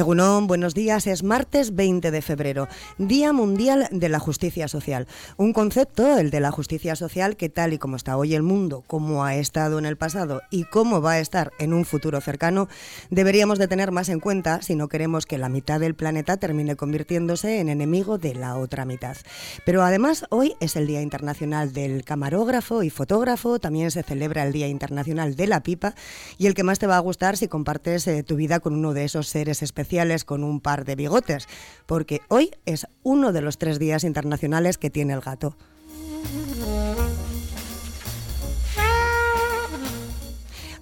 Egunon, buenos días. Es martes 20 de febrero, Día Mundial de la Justicia Social. Un concepto, el de la justicia social, que tal y como está hoy el mundo, como ha estado en el pasado y cómo va a estar en un futuro cercano, deberíamos de tener más en cuenta si no queremos que la mitad del planeta termine convirtiéndose en enemigo de la otra mitad. Pero además, hoy es el Día Internacional del Camarógrafo y Fotógrafo, también se celebra el Día Internacional de la Pipa y el que más te va a gustar si compartes eh, tu vida con uno de esos seres especiales con un par de bigotes, porque hoy es uno de los tres días internacionales que tiene el gato.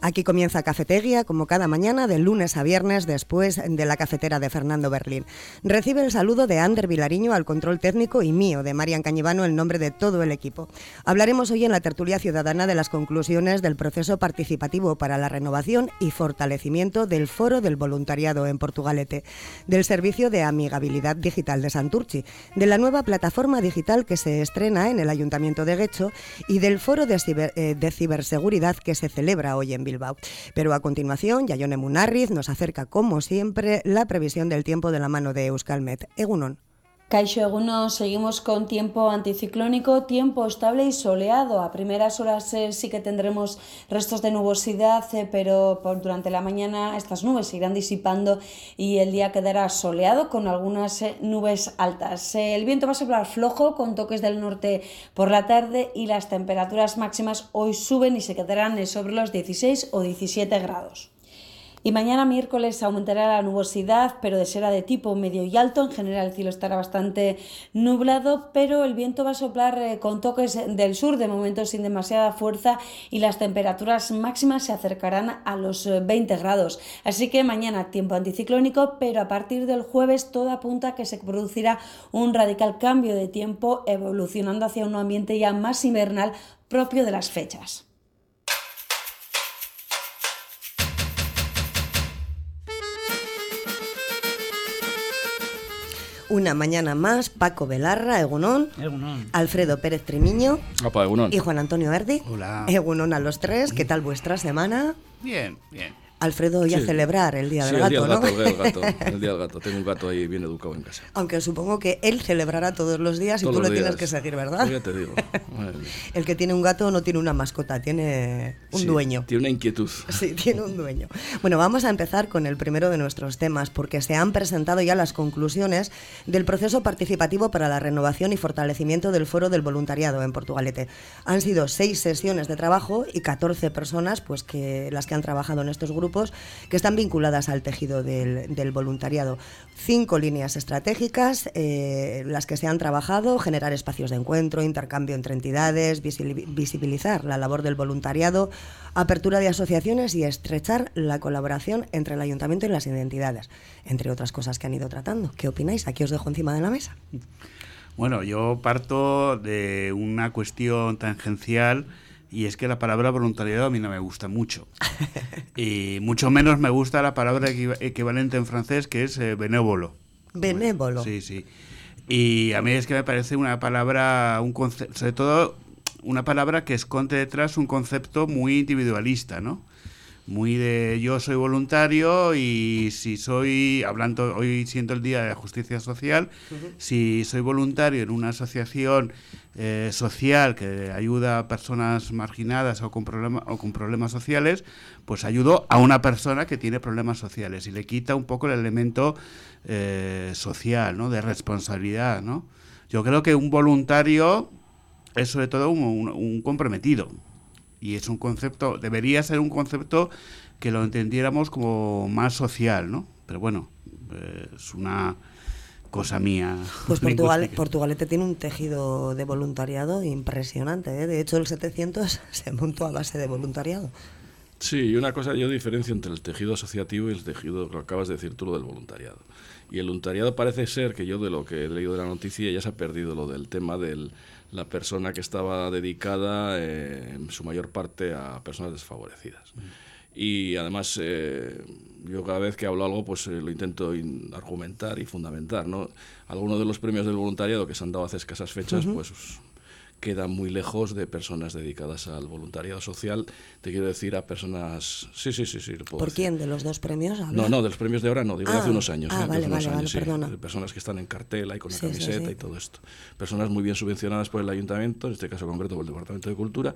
Aquí comienza Cafetería, como cada mañana, de lunes a viernes, después de la cafetera de Fernando Berlín. Recibe el saludo de Ander Vilariño al control técnico y mío, de Marian Cañivano, en nombre de todo el equipo. Hablaremos hoy en la tertulia ciudadana de las conclusiones del proceso participativo para la renovación y fortalecimiento del Foro del Voluntariado en Portugalete, del Servicio de Amigabilidad Digital de Santurchi, de la nueva plataforma digital que se estrena en el Ayuntamiento de Guecho y del Foro de, eh, de Ciberseguridad que se celebra hoy en Pero a continuación, Yayone Munarriz nos acerca, como siempre, la previsión del tiempo de la mano de Euskalmet. Egunon. Caixo Eguno, seguimos con tiempo anticiclónico, tiempo estable y soleado. A primeras horas eh, sí que tendremos restos de nubosidad, eh, pero durante la mañana estas nubes se irán disipando y el día quedará soleado con algunas eh, nubes altas. el viento va a soplar flojo con toques del norte por la tarde y las temperaturas máximas hoy suben y se quedarán sobre los 16 o 17 grados. Y mañana miércoles aumentará la nubosidad, pero será de tipo medio y alto. En general el cielo estará bastante nublado, pero el viento va a soplar eh, con toques del sur, de momento sin demasiada fuerza, y las temperaturas máximas se acercarán a los 20 eh, grados. Así que mañana tiempo anticiclónico, pero a partir del jueves todo apunta a que se producirá un radical cambio de tiempo, evolucionando hacia un ambiente ya más invernal propio de las fechas. Una mañana más, Paco Belarra, Egunón, Alfredo Pérez Trimiño y Juan Antonio Verdi. Hola. Egunón a los tres, ¿qué tal vuestra semana? Bien, bien. Alfredo hoy a celebrar el Día del Gato, el día del gato, el, gato, el Día del Gato. Tengo un gato ahí bien educado en casa. Aunque supongo que él celebrará todos los días y tú lo tienes que seguir, ¿verdad? ya te digo. el que tiene un gato no tiene una mascota, tiene un dueño. Tiene una inquietud. Sí, tiene un dueño. Bueno, vamos a empezar con el primero de nuestros temas, porque se han presentado ya las conclusiones del proceso participativo para la renovación y fortalecimiento del Foro del Voluntariado en Portugalete. Han sido seis sesiones de trabajo y 14 personas, pues que las que han trabajado en estos grupos, que están vinculadas al tejido del, voluntariado. Cinco líneas estratégicas, eh, las que se han trabajado, generar espacios de encuentro, intercambio entre entidades, visibilizar la labor del voluntariado, apertura de asociaciones y estrechar la colaboración entre el ayuntamiento y las identidades, entre otras cosas que han ido tratando. ¿Qué opináis? Aquí os dejo encima de la mesa. Bueno, yo parto de una cuestión tangencial y es que la palabra voluntariado a mí no me gusta mucho. y mucho menos me gusta la palabra equivalente en francés que es eh, benévolo. Benévolo. Sí, sí. Y a mí es que me parece una palabra, un concepto, sobre todo una palabra que esconde detrás un concepto muy individualista, ¿no? Muy de yo soy voluntario y si soy, hablando, hoy siento el Día de la Justicia Social, si soy voluntario en una asociación eh, social que ayuda a personas marginadas o con, o con problemas sociales, pues ayudo a una persona que tiene problemas sociales y le quita un poco el elemento eh, social, ¿no? De responsabilidad, ¿no? Yo creo que un voluntario es sobre todo un comprometido, y es un concepto, debería ser un concepto que lo entendiéramos como más social, ¿no? Pero bueno, eh, es una cosa mía. Pues Portugal, Portugalete tiene un tejido de voluntariado impresionante, ¿eh? de hecho el 700 se montó a base de voluntariado. Sí, y una cosa, yo diferencio entre el tejido asociativo y el tejido que acabas de decir tú, lo del voluntariado. Y el voluntariado parece ser que yo de lo que he leído de la noticia ya se ha perdido lo del tema del la persona que estaba dedicada eh, en su mayor parte a personas desfavorecidas. Y además, eh, yo cada vez que hablo algo, pues eh, lo intento argumentar y fundamentar. ¿no? Algunos de los premios del voluntariado que se han dado hace escasas fechas, pues queda muy lejos de personas dedicadas al voluntariado social. Te quiero decir a personas... Sí, sí, sí, sí. ¿Por quién? ¿De los dos premios? No, no, de los premios de ahora no, digo de hace Ah, unos años. ah, ¿eh? Vale, unos vale, años, vale, sí, personas que están en cartela y con la sí, camiseta sí. y todo esto. Personas muy bien subvencionadas por el ayuntamiento, en este caso concreto por el Departamento de Cultura,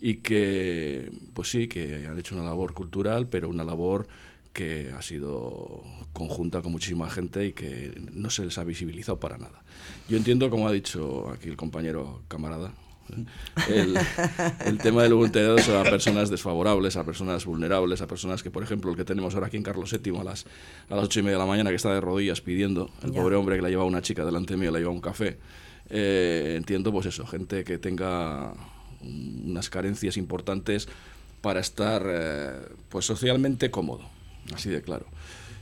y que, pues sí, que han hecho una labor cultural, pero una labor que ha sido conjunta con muchísima gente y que no se les ha visibilizado para nada. Yo entiendo, como ha dicho aquí el compañero camarada, el, el tema del voluntariado es a personas desfavorables, a personas vulnerables, a personas que, por ejemplo, el que tenemos ahora aquí en Carlos VII a las, a las ocho y media de la mañana, que está de rodillas pidiendo, el Ya. pobre hombre que la lleva una chica delante mío, le lleva un café. Eh, entiendo, pues eso, gente que tenga unas carencias importantes para estar eh, pues socialmente cómodo, así de claro.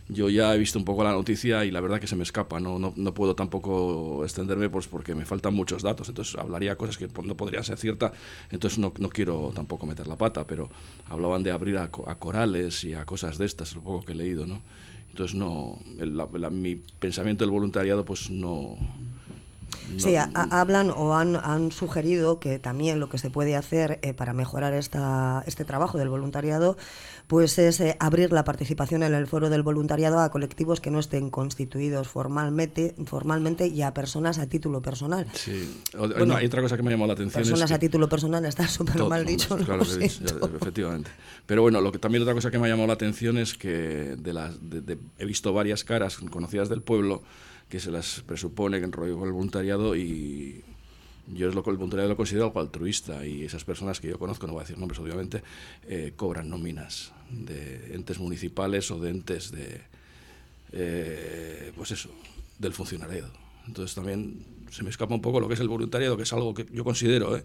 Yo ya he visto un poco la noticia y la verdad que se me escapa, no, no, no puedo tampoco extenderme pues porque me faltan muchos datos, entonces hablaría cosas que no podrían ser ciertas, entonces no, no quiero tampoco meter la pata, pero hablaban de abrir a, a corales y a cosas de estas, lo poco que he leído, ¿no? Entonces no, el- la- la- mi pensamiento del voluntariado pues no... no- Sí, ha- hablan o han, han sugerido que también lo que se puede hacer eh, para mejorar esta, este trabajo del voluntariado pues es eh, abrir la participación en el foro del voluntariado a colectivos que no estén constituidos formalmente, formalmente y a personas a título personal. Sí, O- Bueno, no, hay otra cosa que me ha llamado la atención. es Personas que- a título personal está súper mal dicho. claro, lo sí, efectivamente. Pero bueno, lo que también otra cosa que me ha llamado la atención es que de las, de- de- he visto varias caras conocidas del pueblo que se las presupone que con el voluntariado y yo es lo el voluntariado lo considero algo altruista y esas personas que yo conozco, no voy a decir nombres obviamente, eh, cobran nóminas de entes municipales o de entes de, eh, pues eso, del funcionariado. Entonces también se me escapa un poco lo que es el voluntariado, que es algo que yo considero ¿eh?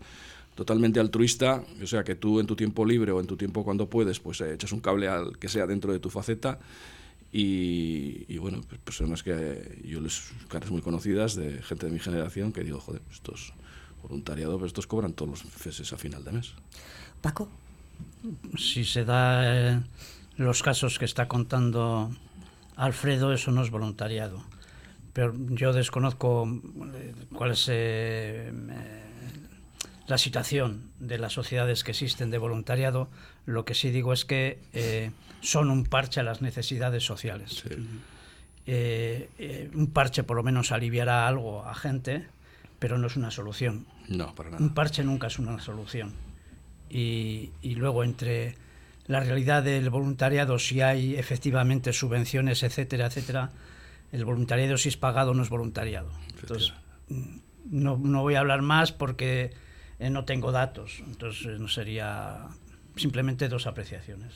totalmente altruista, o sea, que tú en tu tiempo libre o en tu tiempo cuando puedes, pues echas un cable al que sea dentro de tu faceta y, y bueno, pues personas que yo les caras muy conocidas de gente de mi generación que digo, joder, estos voluntariado, pero estos cobran todos los meses a final de mes. Paco, si se da eh, los casos que está contando Alfredo, eso no es voluntariado. Pero yo desconozco eh, cuál es eh, la situación de las sociedades que existen de voluntariado. Lo que sí digo es que eh, son un parche a las necesidades sociales. Eh, eh, un parche por lo menos aliviará algo a gente, pero no es una solución. No, para nada. Un parche nunca es una solución. Y, y luego entre la realidad del voluntariado, si hay efectivamente subvenciones, etcétera, etcétera, el voluntariado si es pagado no es voluntariado. Entonces, no, no voy a hablar más porque eh, no tengo datos. Entonces, no sería simplemente dos apreciaciones.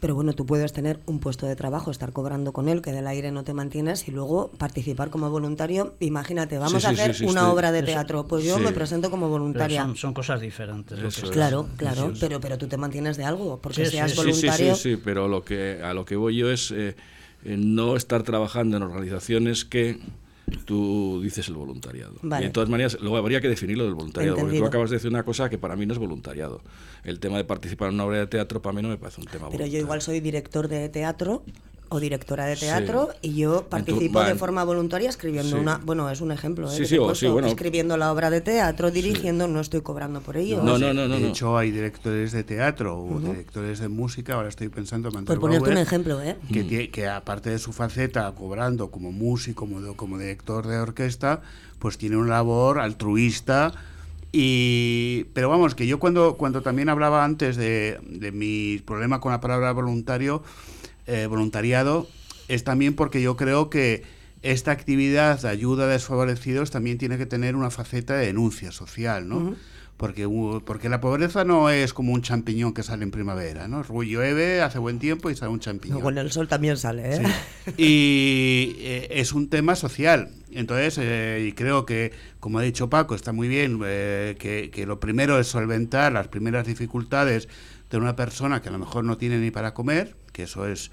Pero bueno, tú puedes tener un puesto de trabajo, estar cobrando con él, que del aire no te mantienes, y luego participar como voluntario. Imagínate, vamos Sí, a sí, hacer sí, sí, una estoy- obra de Eso- teatro. Pues yo sí. me presento como voluntaria. son, son cosas diferentes. es. Claro, claro, pero, pero tú te mantienes de algo, porque Sí, seas sí, Sí, voluntario. Sí, sí, sí, pero lo que, a lo que voy yo es eh, eh, no estar trabajando en organizaciones que tú dices el voluntariado. Vale. Y de todas maneras, luego habría que definirlo del voluntariado, porque tú acabas de decir una cosa que para mí no es voluntariado. El tema de participar en una obra de teatro para mí no me parece un tema Pero yo igual soy director de teatro o directora de Sí. teatro y yo participo de forma voluntaria escribiendo Sí. una, bueno, es un ejemplo, ¿eh? Sí, puesto, sí, bueno. escribiendo la obra de teatro, dirigiendo, no estoy cobrando por ello. No, no, no, no. de no. hecho, hay directores de teatro o directores de música, ahora estoy pensando en Por ponerte un ejemplo, ¿eh? que, tie- que aparte de su faceta cobrando como músico, como, como director de orquesta, pues tiene una labor altruista. Y, pero vamos, que yo cuando, cuando también hablaba antes de, de mi problema con la palabra voluntario, eh, voluntariado, es también porque yo creo que esta actividad de ayuda a desfavorecidos también tiene que tener una faceta de denuncia social, ¿no? Porque, porque la pobreza no es como un champiñón que sale en primavera, ¿no? Llueve, hace buen tiempo y sale un champiñón. Con el sol también sale, ¿eh? Y eh, es un tema social. Entonces, eh, y creo que, como ha dicho Paco, está muy bien eh, que, que lo primero es solventar las primeras dificultades de una persona que a lo mejor no tiene ni para comer, que eso es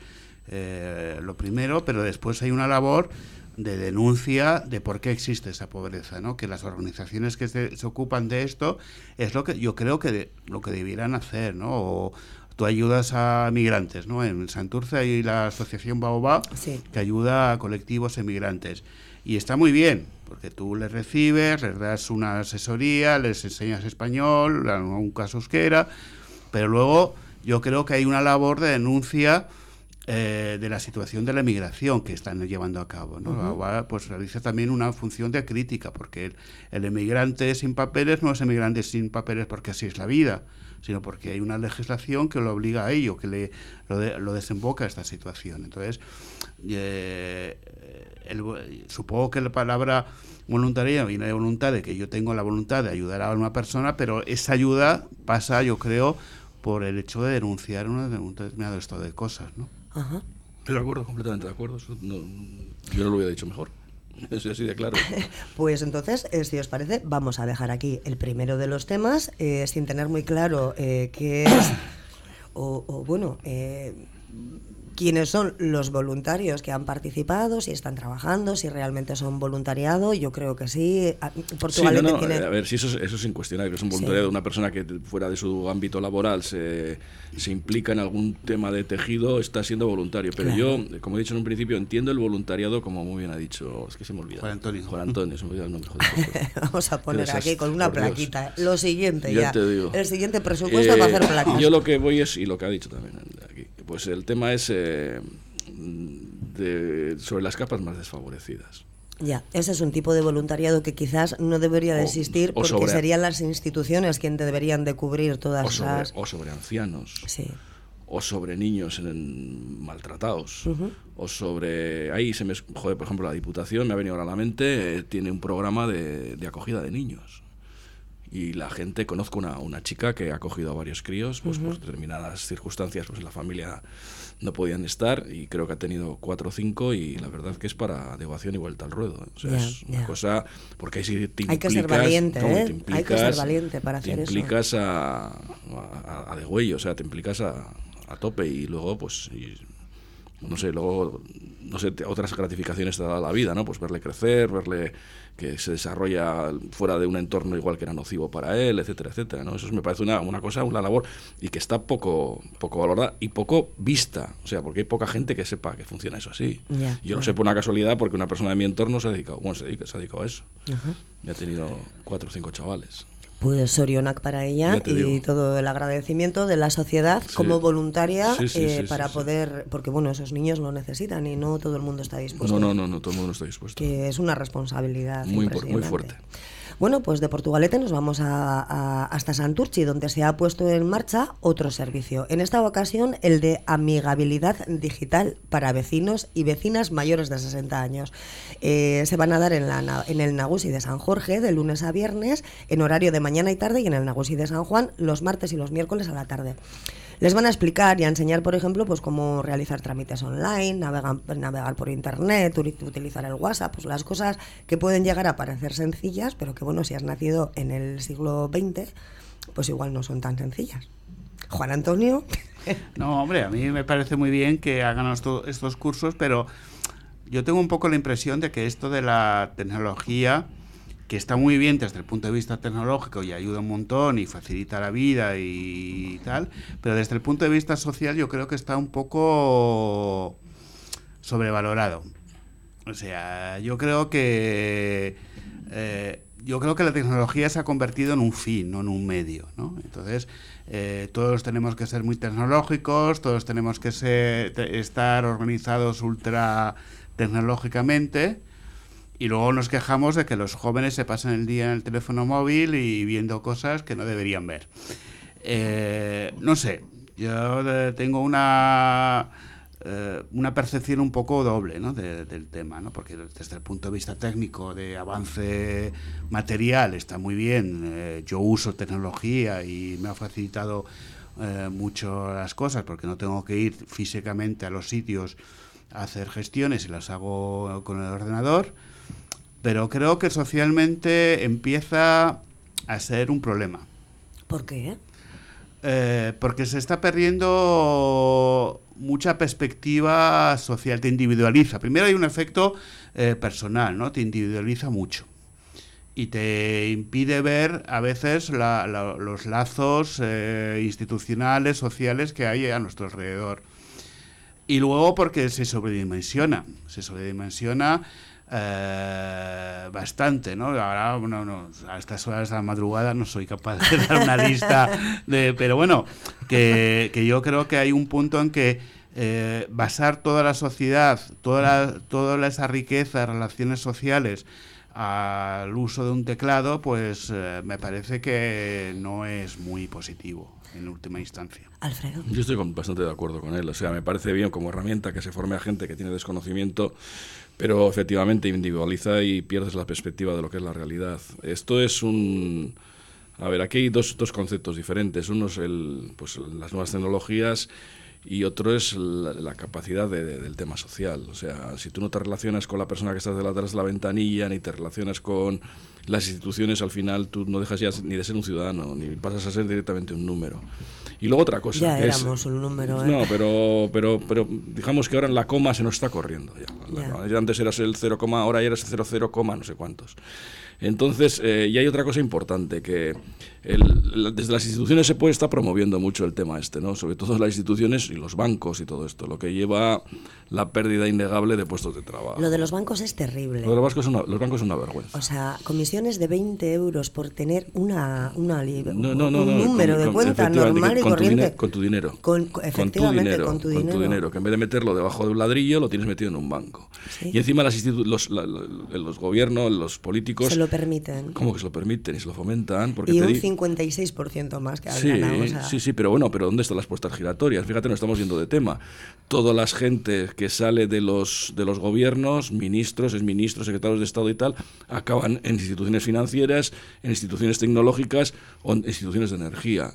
eh, lo primero, pero después hay una labor de denuncia de por qué existe esa pobreza, ¿no? Que las organizaciones que se, se ocupan de esto es lo que yo creo que de- lo que debieran hacer, ¿no? O tú ayudas a migrantes, ¿no? En Santurce hay la asociación Baobab Sí. que ayuda a colectivos emigrantes y está muy bien, porque tú les recibes, les das una asesoría, les enseñas español, en algún caso euskera, pero luego yo creo que hay una labor de denuncia eh, de la situación de la emigración que están llevando a cabo. ¿no? pues realiza también una función de crítica, porque el, emigrante sin papeles no es emigrante sin papeles porque así es la vida, sino porque hay una legislación que lo obliga a ello, que le, lo, desemboca a esta situación. Entonces, eh, supongo que la palabra voluntaria viene de voluntad, de que yo tengo la voluntad de ayudar a una persona, pero esa ayuda pasa, yo creo, por el hecho de denunciar un determinado estado de cosas, ¿no? Ajá. De acuerdo, completamente de acuerdo. yo no lo hubiera dicho mejor. Es así de claro. pues entonces, eh, si os parece, vamos a dejar aquí el primero de los temas, eh, sin tener muy claro eh, qué es, o, o bueno, quiénes son los voluntarios que han participado, si están trabajando, si realmente son voluntariado. Yo creo que sí. Ah, sí A ver, si eso, es incuestionable. Es un voluntariado de una persona que fuera de su ámbito laboral se, se, implica en algún tema de tejido, está siendo voluntario. Pero yo, como he dicho en un principio, entiendo el voluntariado como muy bien ha dicho. Es que se me olvida. Juan Antonio. Juan Antonio, se me olvida el nombre. Vamos a poner aquí con una plaquita. Lo siguiente ya. El siguiente presupuesto va a hacer eh, plaquita. Yo lo que voy es, y lo que ha dicho también aquí, pues el tema es eh, sobre las capas más desfavorecidas. Ya, ese es un tipo de voluntariado que quizás no debería de existir porque serían las instituciones quienes deberían de cubrir todas o sobre, las... O sobre ancianos. O sobre niños maltratados. O sobre... Ahí se me... Joder, por ejemplo, la Diputación, me ha venido ahora a la mente, eh, tiene un programa de, de acogida de niños y la gente conozco una, una chica que ha cogido a varios críos pues por determinadas circunstancias pues la familia no podían estar y creo que ha tenido cuatro o cinco y la verdad que es para devoción y vuelta al ruedo ¿eh? o sea es una cosa porque ahí sí te hay que ser valiente ¿eh? hay que ser valiente para hacer te implicas A, a, a, de güey o sea te implicas a, a tope y luego pues no sé, luego, no sé, otras gratificaciones te da la vida, ¿no? Pues verle crecer, verle que se desarrolla fuera de un entorno igual que era nocivo para él, etcétera, etcétera, ¿no? Eso me parece una, una cosa, una labor y que está poco, poco valorada y poco vista, o sea, porque hay poca gente que sepa que funciona eso así. Yo lo sé por una casualidad porque una persona de mi entorno se ha dedicado, bueno, se, dedica, se ha dedicado a eso. Y ha tenido cuatro o cinco chavales. Pues Sorionac para ella y todo el agradecimiento de la sociedad como voluntaria eh, para poder, porque bueno, esos niños lo necesitan y no todo el mundo está dispuesto. No, no, no, no todo el mundo está dispuesto. Que es una responsabilidad muy, muy fuerte. Bueno, pues de Portugalete nos vamos a, hasta Santurchi, donde se ha puesto en marcha otro servicio. En esta ocasión, el de amigabilidad digital para vecinos y vecinas mayores de 60 años. Eh, se van a dar en, la, en el Nagusi de San Jorge de lunes a viernes, en horario de mañana y tarde, y en el Nagusi de San Juan los martes y los miércoles a la tarde. Les van a explicar y a enseñar, por ejemplo, pues cómo realizar trámites online, navegar, navegar por internet, utilizar el WhatsApp, pues las cosas que pueden llegar a parecer sencillas, pero que bueno, si has nacido en el siglo XX, pues igual no son tan sencillas. Juan Antonio. No, hombre, a mí me parece muy bien que hagan estos cursos, pero yo tengo un poco la impresión de que esto de la tecnología que está muy bien desde el punto de vista tecnológico y ayuda un montón y facilita la vida y tal, pero desde el punto de vista social yo creo que está un poco sobrevalorado. O sea, yo creo que eh, yo creo que la tecnología se ha convertido en un fin, no en un medio, ¿no? Entonces eh, todos tenemos que ser muy tecnológicos, todos tenemos que ser, estar organizados ultra tecnológicamente y luego nos quejamos de que los jóvenes se pasan el día en el teléfono móvil y viendo cosas que no deberían ver. Eh, no sé, yo eh, tengo una, eh, una percepción un poco doble ¿no? del tema, ¿no? porque desde el punto de vista técnico de avance material está muy bien. yo uso tecnología y me ha facilitado mucho las cosas porque no tengo que ir físicamente a los sitios a hacer gestiones y las hago con el ordenador pero creo que socialmente empieza a ser un problema. ¿Por qué? Eh, porque se está perdiendo mucha perspectiva social, te individualiza. Primero hay un efecto eh, personal, ¿no? Te individualiza mucho y te impide ver a veces los lazos eh, institucionales, sociales que hay a nuestro alrededor. Y luego porque se sobredimensiona, se sobredimensiona eh, bastante, ¿no? Ahora, bueno, no, a estas horas de la madrugada no soy capaz de dar una lista de... Pero bueno, que, que yo creo que hay un punto en que eh, basar toda la sociedad, toda, toda esa riqueza, relaciones sociales, al uso de un teclado, pues eh, me parece que no es muy positivo en última instancia. Alfredo. Yo estoy bastante de acuerdo con él. O sea, me parece bien como herramienta que se forme a gente que tiene desconocimiento, pero efectivamente individualiza y pierdes la perspectiva de lo que es la realidad. Esto es un... A ver, aquí hay dos, dos conceptos diferentes. Uno es el, pues, las nuevas tecnologías y otro es la, capacidad del tema social. O sea, si tú no te relacionas con la persona que está detrás de la ventanilla, ni te relacionas con las instituciones, al final tú no dejas ya ni de ser un ciudadano, ni pasas a ser directamente un número. Y luego otra cosa. Ya éramos un número. ¿eh? No, pero, pero, pero digamos que ahora en la coma se nos está corriendo. Ya. Antes eras el 0, ahora ya eres el 00, no sé cuántos. Entonces, eh, y hay otra cosa importante, que desde las instituciones se puede estar promoviendo mucho el tema este, ¿no? sobre todo las instituciones y los bancos y todo esto, lo que lleva la pérdida innegable de puestos de trabajo. Lo de los bancos es terrible. Lo de los bancos es una, los bancos es una vergüenza. O sea, comisiones de 20 euros por tener una, una un número de cuenta normal y con corriente. Tu con tu dinero. Con, efectivamente, con tu dinero, con tu dinero. Que en vez de meterlo debajo de un ladrillo, lo tienes metido en un banco. Y encima las los, los gobiernos, los políticos... Se lo permiten. ¿Cómo que se lo permiten? Y se lo fomentan. Porque y un 56% más que sí, Sí, sí, pero bueno, pero ¿dónde están las puestas giratorias? Fíjate, no estamos yendo de tema. Todas las gente que sale de los, de los gobiernos, ministros, exministros, secretarios de Estado y tal, acaban en instituciones financieras, en instituciones tecnológicas o en instituciones de energía.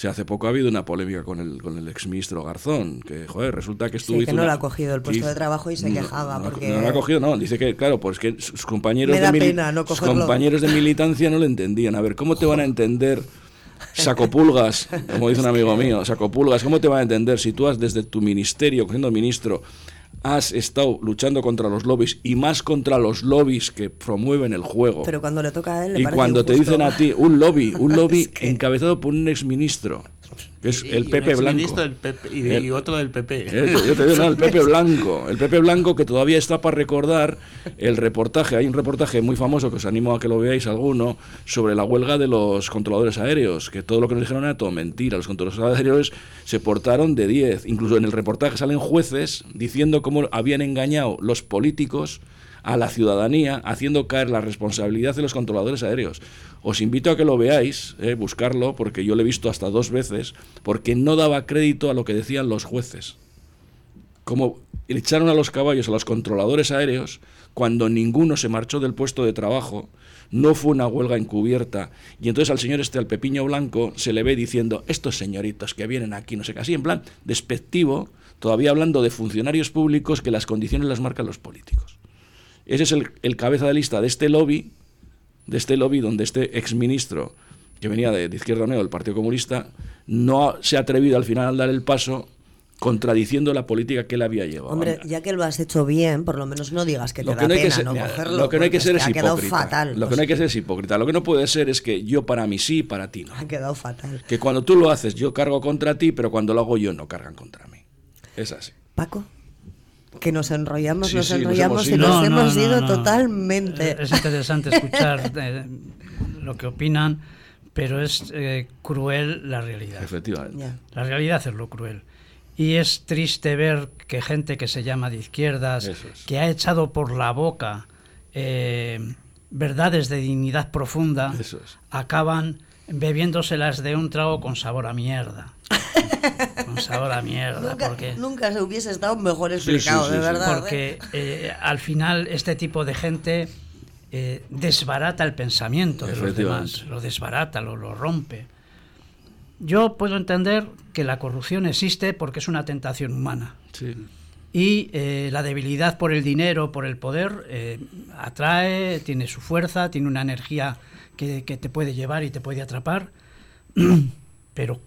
O sea, hace poco ha habido una polémica con el, con el exministro Garzón, que, joder, resulta que estuvo... Sí, que no le ha cogido el puesto de trabajo y se quejaba no, porque... No, lo ha cogido, no, dice que, claro, pues que sus compañeros, de, pena no sus compañeros de militancia no le entendían. A ver, ¿cómo te van a entender sacopulgas, como dice un amigo mío, sacopulgas, ¿cómo te van a entender si tú has desde tu ministerio, siendo ministro, has estado luchando contra los lobbies y más contra los lobbies que promueven el juego. Pero cuando le toca a él, le y cuando te dicen a ti un lobby, un lobby encabezado por un exministro es el Pepe Blanco. y, otro del PP. Yo te digo, el Pepe Blanco. El Pepe Blanco que todavía está para recordar el reportaje. Hay un reportaje muy famoso que os animo a que lo veáis alguno sobre la huelga de los controladores aéreos. Que todo lo que nos dijeron era todo mentira. Los controladores aéreos se portaron de 10. Incluso en el reportaje salen jueces diciendo cómo habían engañado los políticos a la ciudadanía haciendo caer la responsabilidad de los controladores aéreos. Os invito a que lo veáis, eh, buscarlo, porque yo lo he visto hasta dos veces, porque no daba crédito a lo que decían los jueces. Como echaron a los caballos a los controladores aéreos cuando ninguno se marchó del puesto de trabajo, no fue una huelga encubierta. Y entonces al señor este, al Pepiño Blanco, se le ve diciendo, estos señoritos que vienen aquí, no sé qué, así en plan despectivo, todavía hablando de funcionarios públicos que las condiciones las marcan los políticos. Ese es el, el cabeza de lista de este lobby de este lobby donde este exministro, que venía de, Izquierda Unida del Partido Comunista, no se ha atrevido al final a dar el paso contradiciendo la política que él había llevado. Hombre, ya que lo has hecho bien, por lo menos no digas que te da pena no cogerlo. Lo que no hay que ser es, hipócrita. Fatal, lo que no hay que ser es hipócrita. Lo que no puede ser es que yo para mí sí, para ti no. Ha quedado fatal. Que cuando tú lo haces yo cargo contra ti, pero cuando lo hago yo no cargan contra mí. Es así. Paco que nos enrollamos, nos enrollamos y nos hemos ido totalmente. Es interesante escuchar eh, lo que opinan, pero es eh, cruel la realidad. Efectivamente. La realidad es lo cruel. Y es triste ver que gente que se llama de izquierdas, que ha echado por la boca eh, verdades de dignidad profunda, acaban bebiéndoselas de un trago con sabor a mierda. con sabor a mierda. Nunca, porque, nunca se hubiese estado mejor explicado, de verdad. Porque ¿eh? Eh, al final este tipo de gente eh, desbarata el pensamiento de los demás, lo desbarata, lo, lo rompe. Yo puedo entender que la corrupción existe porque es una tentación humana. Y la debilidad por el dinero, por el poder, atrae, tiene su fuerza, tiene una energía que, que, te puede llevar y te puede atrapar. Pero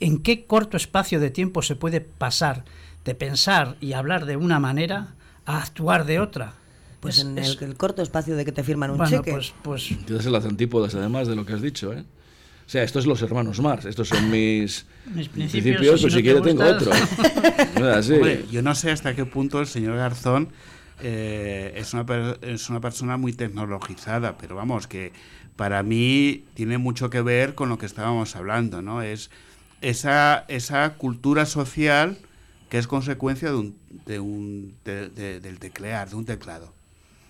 en qué corto espacio de tiempo se puede pasar de pensar y hablar de una manera a actuar de otra. Pues en el, corto espacio de que te firman un cheque. Pues, pues... Tienes las antípodas además de lo que has dicho, ¿eh? O sea, estos son los hermanos Marx, estos son mis, mis principios, pues si, quiere tengo otro. yo no sé hasta qué punto el señor Garzón eh, es, una, es una persona muy tecnologizada, pero vamos, que para mí tiene mucho que ver con lo que estábamos hablando, ¿no? Es esa, esa cultura social que es consecuencia de un, de un, del teclear, de un teclado.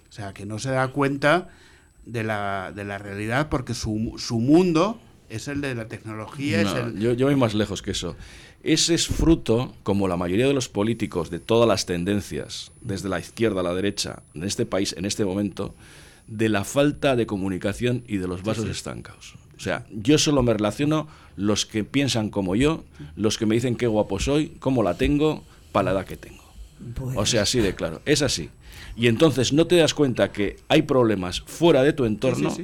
O sea, que no se da cuenta de la, de la realidad porque su, su mundo es el de la tecnología. yo, yo voy más lejos que eso. Ese es fruto, como la mayoría de los políticos de todas las tendencias, desde la izquierda a la derecha, en este país, en este momento, de la falta de comunicación y de los vasos estancados. O sea, yo solo me relaciono los que piensan como yo, los que me dicen qué guapo soy, cómo la tengo, para la edad que tengo. O sea, así de claro. Es así. Y entonces no te das cuenta que hay problemas fuera de tu entorno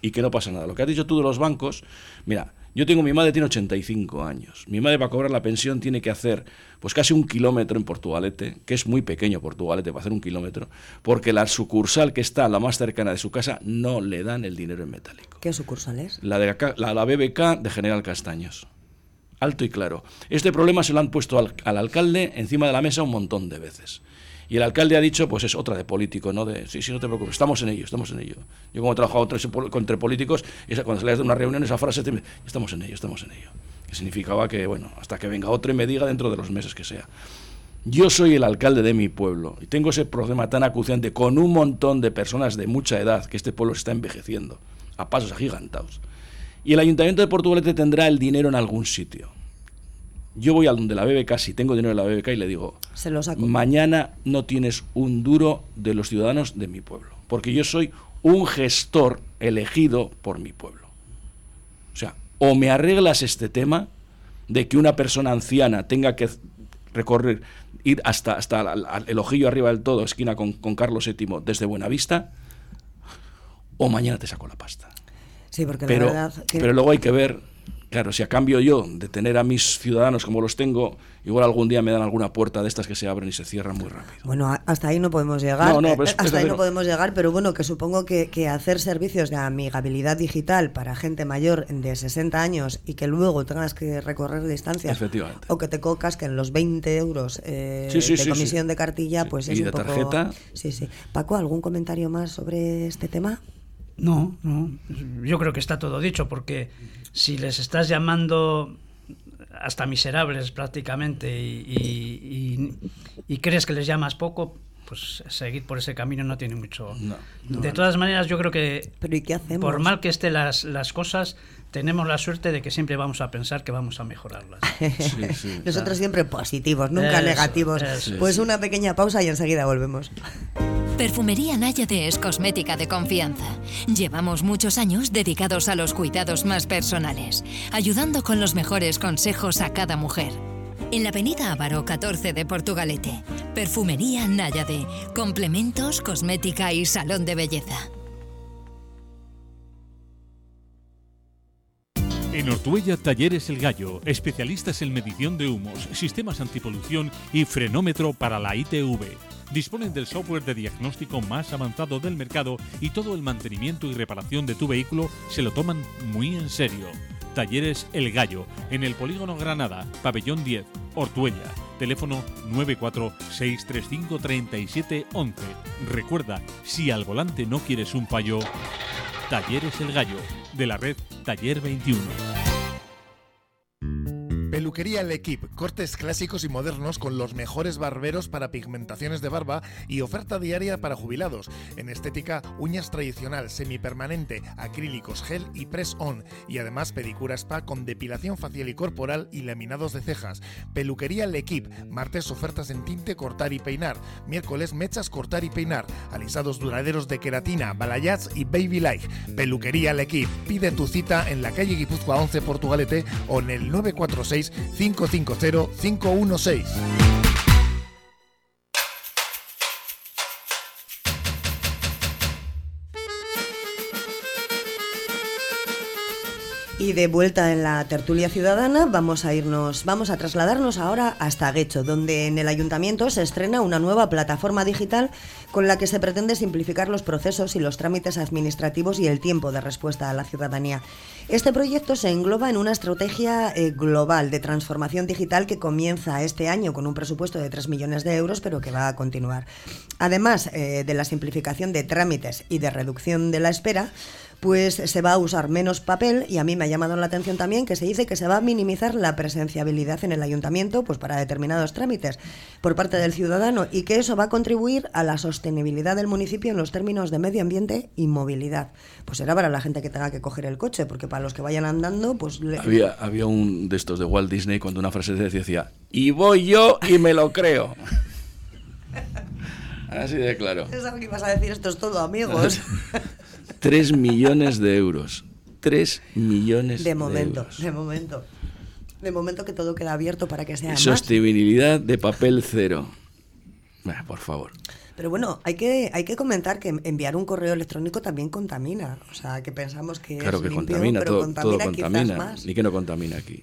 y que no pasa nada. Lo que has dicho tú de los bancos, mira, yo tengo, mi madre tiene 85 años. Mi madre para cobrar la pensión tiene que hacer pues casi un kilómetro en Portugalete, que es muy pequeño Portugalete para hacer un kilómetro, porque la sucursal que está la más cercana de su casa no le dan el dinero en metálico. ¿Qué sucursal es? La, de la, la BBK de General Castaños. Alto y claro. Este problema se lo han puesto al, al alcalde encima de la mesa un montón de veces. Y el alcalde ha dicho, pues es otra de político, ¿no? De, sí, sí, no te preocupes, estamos en ello, estamos en ello. Yo como he trabajado entre, políticos, cuando salías de una reunión, esa frase, estamos en ello, estamos en ello. Que significaba que, bueno, hasta que venga otro y me diga dentro de los meses que sea. Yo soy el alcalde de mi pueblo y tengo ese problema tan acuciante con un montón de personas de mucha edad que este pueblo está envejeciendo a pasos agigantados. Y el ayuntamiento de Portugalete tendrá el dinero en algún sitio yo voy a donde la BBK, si tengo dinero en la BBK, y le digo, Se lo saco. mañana no tienes un duro de los ciudadanos de mi pueblo, porque yo soy un gestor elegido por mi pueblo. O sea, o me arreglas este tema de que una persona anciana tenga que recorrer, ir hasta, hasta el ojillo arriba del todo, esquina con, con Carlos VII, desde Buenavista, o mañana te saco la pasta. Sí, porque pero, la verdad pero luego hay que ver Claro, si a cambio yo de tener a mis ciudadanos como los tengo, igual algún día me dan alguna puerta de estas que se abren y se cierran muy rápido. Bueno, hasta ahí no podemos llegar. hasta ahí no podemos llegar, pero bueno, que supongo que, hacer servicios de amigabilidad digital para gente mayor de 60 años y que luego tengas que recorrer distancias o que te cocas que en los 20 euros eh, de comisión de cartilla, pues es ¿Y un de tarjeta? Sí, sí. Paco, ¿algún comentario más sobre este tema? No, no. Yo creo que está todo dicho porque si les estás llamando hasta miserables prácticamente y, crees que les llamas poco, pues seguir por ese camino no tiene mucho. de todas maneras, yo creo que ¿Pero ¿y qué hacemos? por mal que estén las, las cosas, tenemos la suerte de que siempre vamos a pensar que vamos a mejorarlas. Nosotros siempre positivos, nunca negativos. pues una pequeña pausa y enseguida volvemos. Perfumería Náyade es cosmética de confianza. Llevamos muchos años dedicados a los cuidados más personales, ayudando con los mejores consejos a cada mujer. En la avenida Ávaro 14 de Portugalete, Perfumería Náyade, complementos, cosmética y salón de belleza. En Ortuella Talleres El Gallo, especialistas en medición de humos, sistemas antipolución y frenómetro para la ITV disponen del software de diagnóstico más avanzado del mercado y todo el mantenimiento y reparación de tu vehículo se lo toman muy en serio. Talleres El Gallo, en el Polígono Granada, Pabellón 10, Ortuella. Teléfono 946353711. Recuerda, si al volante no quieres un payo, Talleres El Gallo, de la red Taller 21. Peluquería El Equip, cortes clásicos y modernos con los mejores barberos para pigmentaciones de barba y oferta diaria para jubilados. En estética, uñas tradicional, semipermanente, acrílicos, gel y press-on. Y además pedicura spa con depilación facial y corporal y laminados de cejas. Peluquería El Equip, martes ofertas en tinte, cortar y peinar. Miércoles mechas, cortar y peinar. Alisados duraderos de queratina, balayage y baby life. Peluquería El Equip. Pide tu cita en la calle Guipúzcoa 11 Portugalete o en el 946 550 Y de vuelta en la tertulia ciudadana vamos a irnos, vamos a trasladarnos ahora hasta Guecho, donde en el ayuntamiento se estrena una nueva plataforma digital con la que se pretende simplificar los procesos y los trámites administrativos y el tiempo de respuesta a la ciudadanía. Este proyecto se engloba en una estrategia eh, global de transformación digital que comienza este año con un presupuesto de 3 millones de euros, pero que va a continuar. Además eh, de la simplificación de trámites y de reducción de la espera, pues se va a usar menos papel y a mí me ha llamado la atención también que se dice que se va a minimizar la presenciabilidad en el ayuntamiento pues para determinados trámites por parte del ciudadano y que eso va a contribuir a la sostenibilidad del municipio en los términos de medio ambiente y movilidad. Pues será para la gente que tenga que coger el coche, porque para los que vayan andando, pues... Había, había un de estos de Walt Disney cuando una frase decía, y voy yo y me lo creo. Así de claro. Es que ibas a decir, esto es todo, amigos. 3 millones de euros. 3 millones de momento, euros. De momento. De momento que todo queda abierto para que sea Sostenibilidad de papel cero. por favor. Pero bueno, hay que, hay que comentar que enviar un correo electrónico también contamina. O sea, que pensamos que claro que contamina, todo, contamina, todo contamina. Más. Ni que no contamina aquí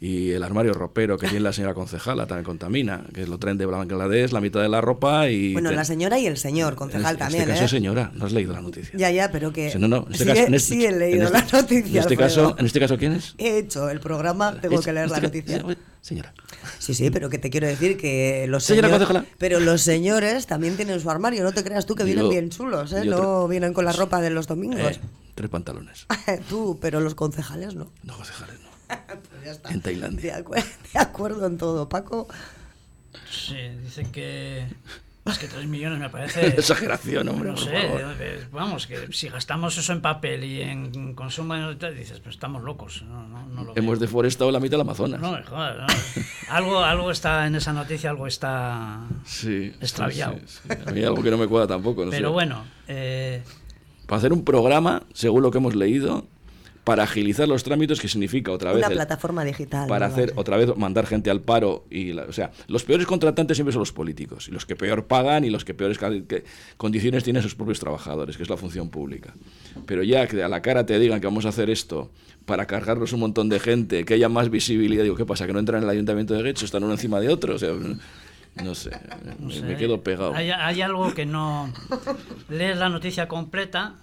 y el armario ropero que tiene la señora concejala también contamina, que lo traen de Bangladesh, la mitad de la ropa y... Bueno, la señora y el señor concejal en, también, En este caso, ¿eh? señora, no has leído la noticia. Ya, ya, pero que... no, no, en este sí, caso, he, en este, sí he leído en la este, noticia, En este, caso, ¿En este caso quién es? He hecho el programa, tengo que leer la este noticia. Señora. Sí, sí, pero que te quiero decir que los señora señores... concejala. Pero los señores también tienen su armario, no te creas tú que vienen bien chulos, ¿eh? No vienen con la ropa de los domingos. Eh, tres pantalones. tú, pero los concejales no. Los concejales no. pues en Tailandia. De, acu de, acuerdo en todo, Paco. Sí, dicen que. Es que 3 millones me parece. Exageración, hombre. No sé, vamos, que si gastamos eso en papel y en consumo, dices, pues estamos locos. No, no, no lo Hemos veo. deforestado la mitad del Amazonas. No, joder, no. algo, algo está en esa noticia, algo está sí, extraviado. Sí, sí, A mí algo que no me cuadra tampoco. No Pero sé. bueno. Eh... Para hacer un programa, según lo que hemos leído, para agilizar los trámites, que significa otra vez... Una el, plataforma digital. Para hacer otra vez mandar gente al paro. y la, O sea, los peores contratantes siempre son los políticos, y los que peor pagan y los que peores que, condiciones tienen sus propios trabajadores, que es la función pública. Pero ya que a la cara te digan que vamos a hacer esto para cargarnos un montón de gente, que haya más visibilidad, digo, ¿qué pasa? ¿Que no entran en el ayuntamiento de Guecho? ¿Están uno encima de otro? O sea, no sé, no sé, me quedo pegado. Hay, hay algo que no... Lees la noticia completa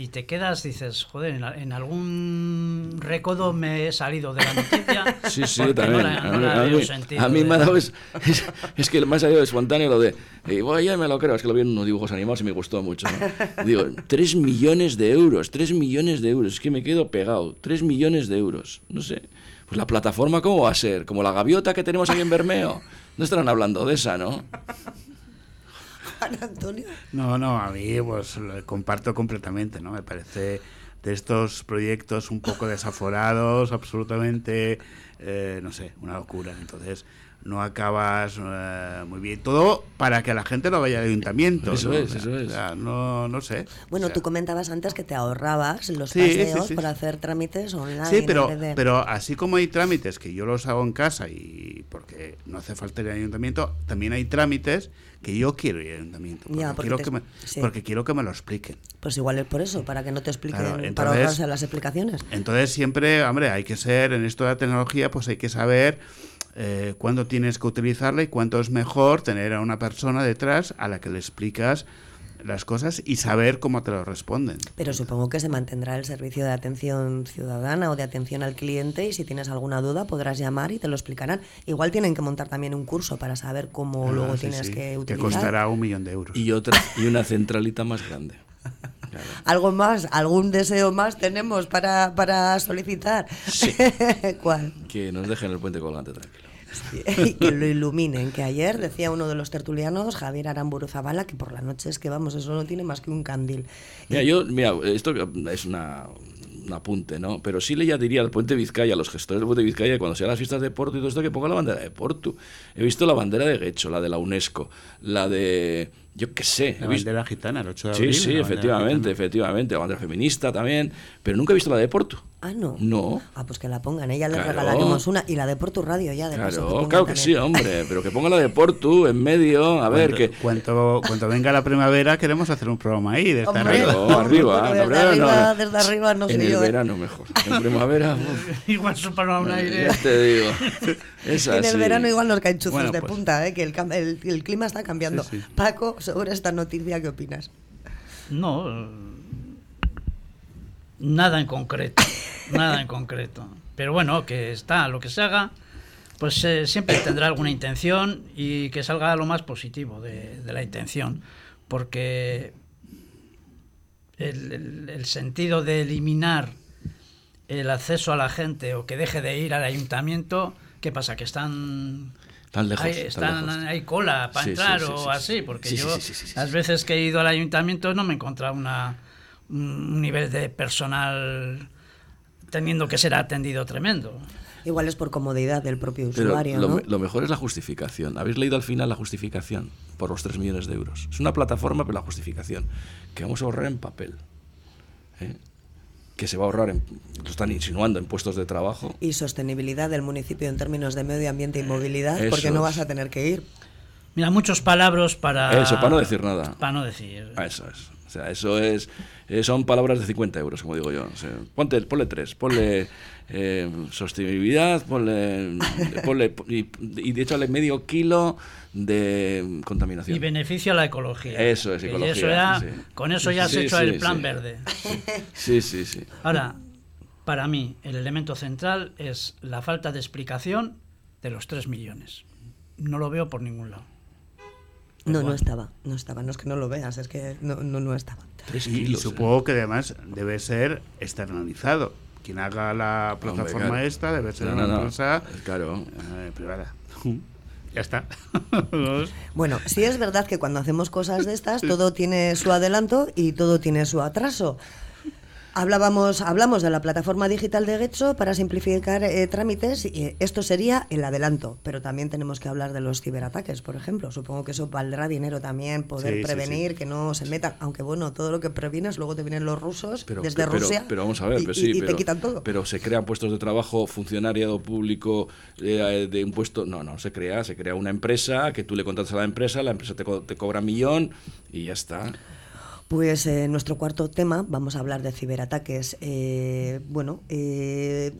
y te quedas, dices, joder, en, en, algún recodo me he salido de la noticia. Sí, sí, también. No la, no a, mí, a mí me ha dado. Es, es, es, que me ha salido espontáneo lo de. Y voy, ya me lo creo, es que lo vi en unos dibujos animados y me gustó mucho. ¿no? Digo, 3 millones de euros, 3 millones de euros, es que me quedo pegado. 3 millones de euros, no sé. Pues la plataforma, ¿cómo va a ser? Como la gaviota que tenemos aquí en Bermeo. No estarán hablando de esa, ¿no? No, no, a mí pues lo comparto completamente, ¿no? Me parece de estos proyectos un poco desaforados, absolutamente, eh, no sé, una locura. Entonces, no acabas eh, muy bien. Todo para que la gente no vaya al ayuntamiento. Eso ¿no? es, o sea, eso es. O sea, no, no sé. Bueno, o sea, tú comentabas antes que te ahorrabas los Sí, paseos sí, sí. para hacer trámites online. Sí, pero, de- pero así como hay trámites que yo los hago en casa y porque no hace falta ir al ayuntamiento, también hay trámites que yo quiero ir al ayuntamiento. Porque, Ya, porque quiero, te- que me, sí. porque quiero que me lo expliquen. Pues igual es por eso, para que no te expliquen, Claro, para ahorrarse las explicaciones. Entonces siempre, hombre, hay que ser, en esto de la tecnología, pues hay que saber eh, cuándo tienes que utilizarla y cuánto es mejor tener a una persona detrás a la que le explicas las cosas y saber cómo te lo responden. Pero supongo que se mantendrá el servicio de atención ciudadana o de atención al cliente y si tienes alguna duda podrás llamar y te lo explicarán. Igual tienen que montar también un curso para saber cómo Ah, luego sí, tienes sí, que que utilizar. costará un millón de euros. Y, otra, y una centralita más grande. Claro. ¿Algo más? ¿Algún deseo más tenemos para, para solicitar? Sí. ¿Cuál? Que nos dejen el puente colgante tranquilo. y que lo iluminen. Que ayer decía uno de los tertulianos, Javier Aramburu Zabala, que por la noche es que vamos, eso no tiene más que un candil. Mira, yo, mira, esto es una, un apunte, ¿no? Pero sí le ya diría al Puente Vizcaya, a los gestores del Puente Vizcaya, cuando sean las fiestas de Porto y todo esto, que ponga la bandera de Porto. He visto la bandera de Guecho, la de la UNESCO, la de. Yo qué sé. La bandera gitana, el 8 de Sí, abril. sí, bandera efectivamente, efectivamente, la bandera feminista también, pero nunca he visto la de Porto. Ah, no. No. Ah, pues que la pongan, ella les Claro. regalaremos una y la de Por tu Radio ya, de paso, que Claro, claro que también. sí, hombre, pero que ponga la de Portu en medio, a ver, que... Cuando, cuando venga la primavera queremos hacer un programa ahí, de estar Hombre, arriba. Claro, desde arriba, no. desde arriba no en el yo, ¿eh? verano mejor. En primavera, Igual sopla un aire. ya te digo. Es En el así. verano igual nos caen chuzos Bueno, de pues. punta, ¿eh? que el, cam- el- el clima está cambiando. Sí, sí. Paco, sobre esta noticia, ¿qué opinas? No, eh, nada en concreto, nada en concreto. Pero bueno, que está, lo que se haga, pues eh, siempre tendrá alguna intención y que salga lo más positivo de, de la intención, porque el, el- el sentido de eliminar el acceso a la gente o que deje de ir al ayuntamiento, ¿qué pasa? Que están Tan lejos. hay, tan están, lejos. hay cola para Sí, entrar sí, o sí, sí. así, porque yo las veces que he ido al ayuntamiento no me he encontrado una, un nivel de personal teniendo que ser atendido tremendo. Igual es por comodidad del propio Pero usuario, lo, ¿no? me- lo mejor es la justificación. ¿Habéis leído al final la justificación? Por los 3 millones de euros. Es una plataforma, pero la justificación. Que vamos a ahorrar en papel. ¿eh? Que se va a ahorrar, en, lo están insinuando, en puestos de trabajo. Y sostenibilidad del municipio en términos de medio ambiente y movilidad, Eso porque no vas a tener que ir. Mira, muchos palabras para... Eso, para no decir nada. Para no decir. Ah, Eso es. O sea, eso es, eh, son palabras de 50 euros, como digo yo. O sea, ponte, ponle tres, ponle eh, sostenibilidad, ponle, ponle y, y de hecho le medio kilo de contaminación. Y beneficio a la ecología. Eso es, Y ecología, eso ya- sí. Con eso ya has Sí, hecho sí, el plan verde. Sí, sí, sí. Ahora, para mí, el elemento central es la falta de explicación de los 3 millones. No lo veo por ningún lado. No, no estaba, no estaba. No es que no lo veas, es que no, no, no estaba. Y, y kilos. ¿eh? supongo que además debe ser externalizado. Quien haga la plataforma claro. esta debe ser No, una no, no. empresa Claro. eh, privada. ya está. Bueno, sí es verdad que cuando hacemos cosas de estas, todo tiene su adelanto y todo tiene su atraso. Hablábamos, hablamos de la plataforma digital de Getso para simplificar eh, trámites y esto sería el adelanto, pero también tenemos que hablar de los ciberataques, por ejemplo. Supongo que eso valdrá dinero también, poder Sí, sí, prevenir que no se metan, aunque bueno, todo lo que previenes, luego te vienen los rusos Pero, desde pero- Rusia pero vamos a ver, y, pero sí, y te quitan todo. pero se crean puestos de trabajo, funcionariado público eh, de un puesto. No, no, se crea, se crea una empresa que tú le contratas a la empresa, la empresa te, co- te cobra millón y ya está. Pues eh, nuestro cuarto tema vamos a hablar de ciberataques. Eh, bueno, eh,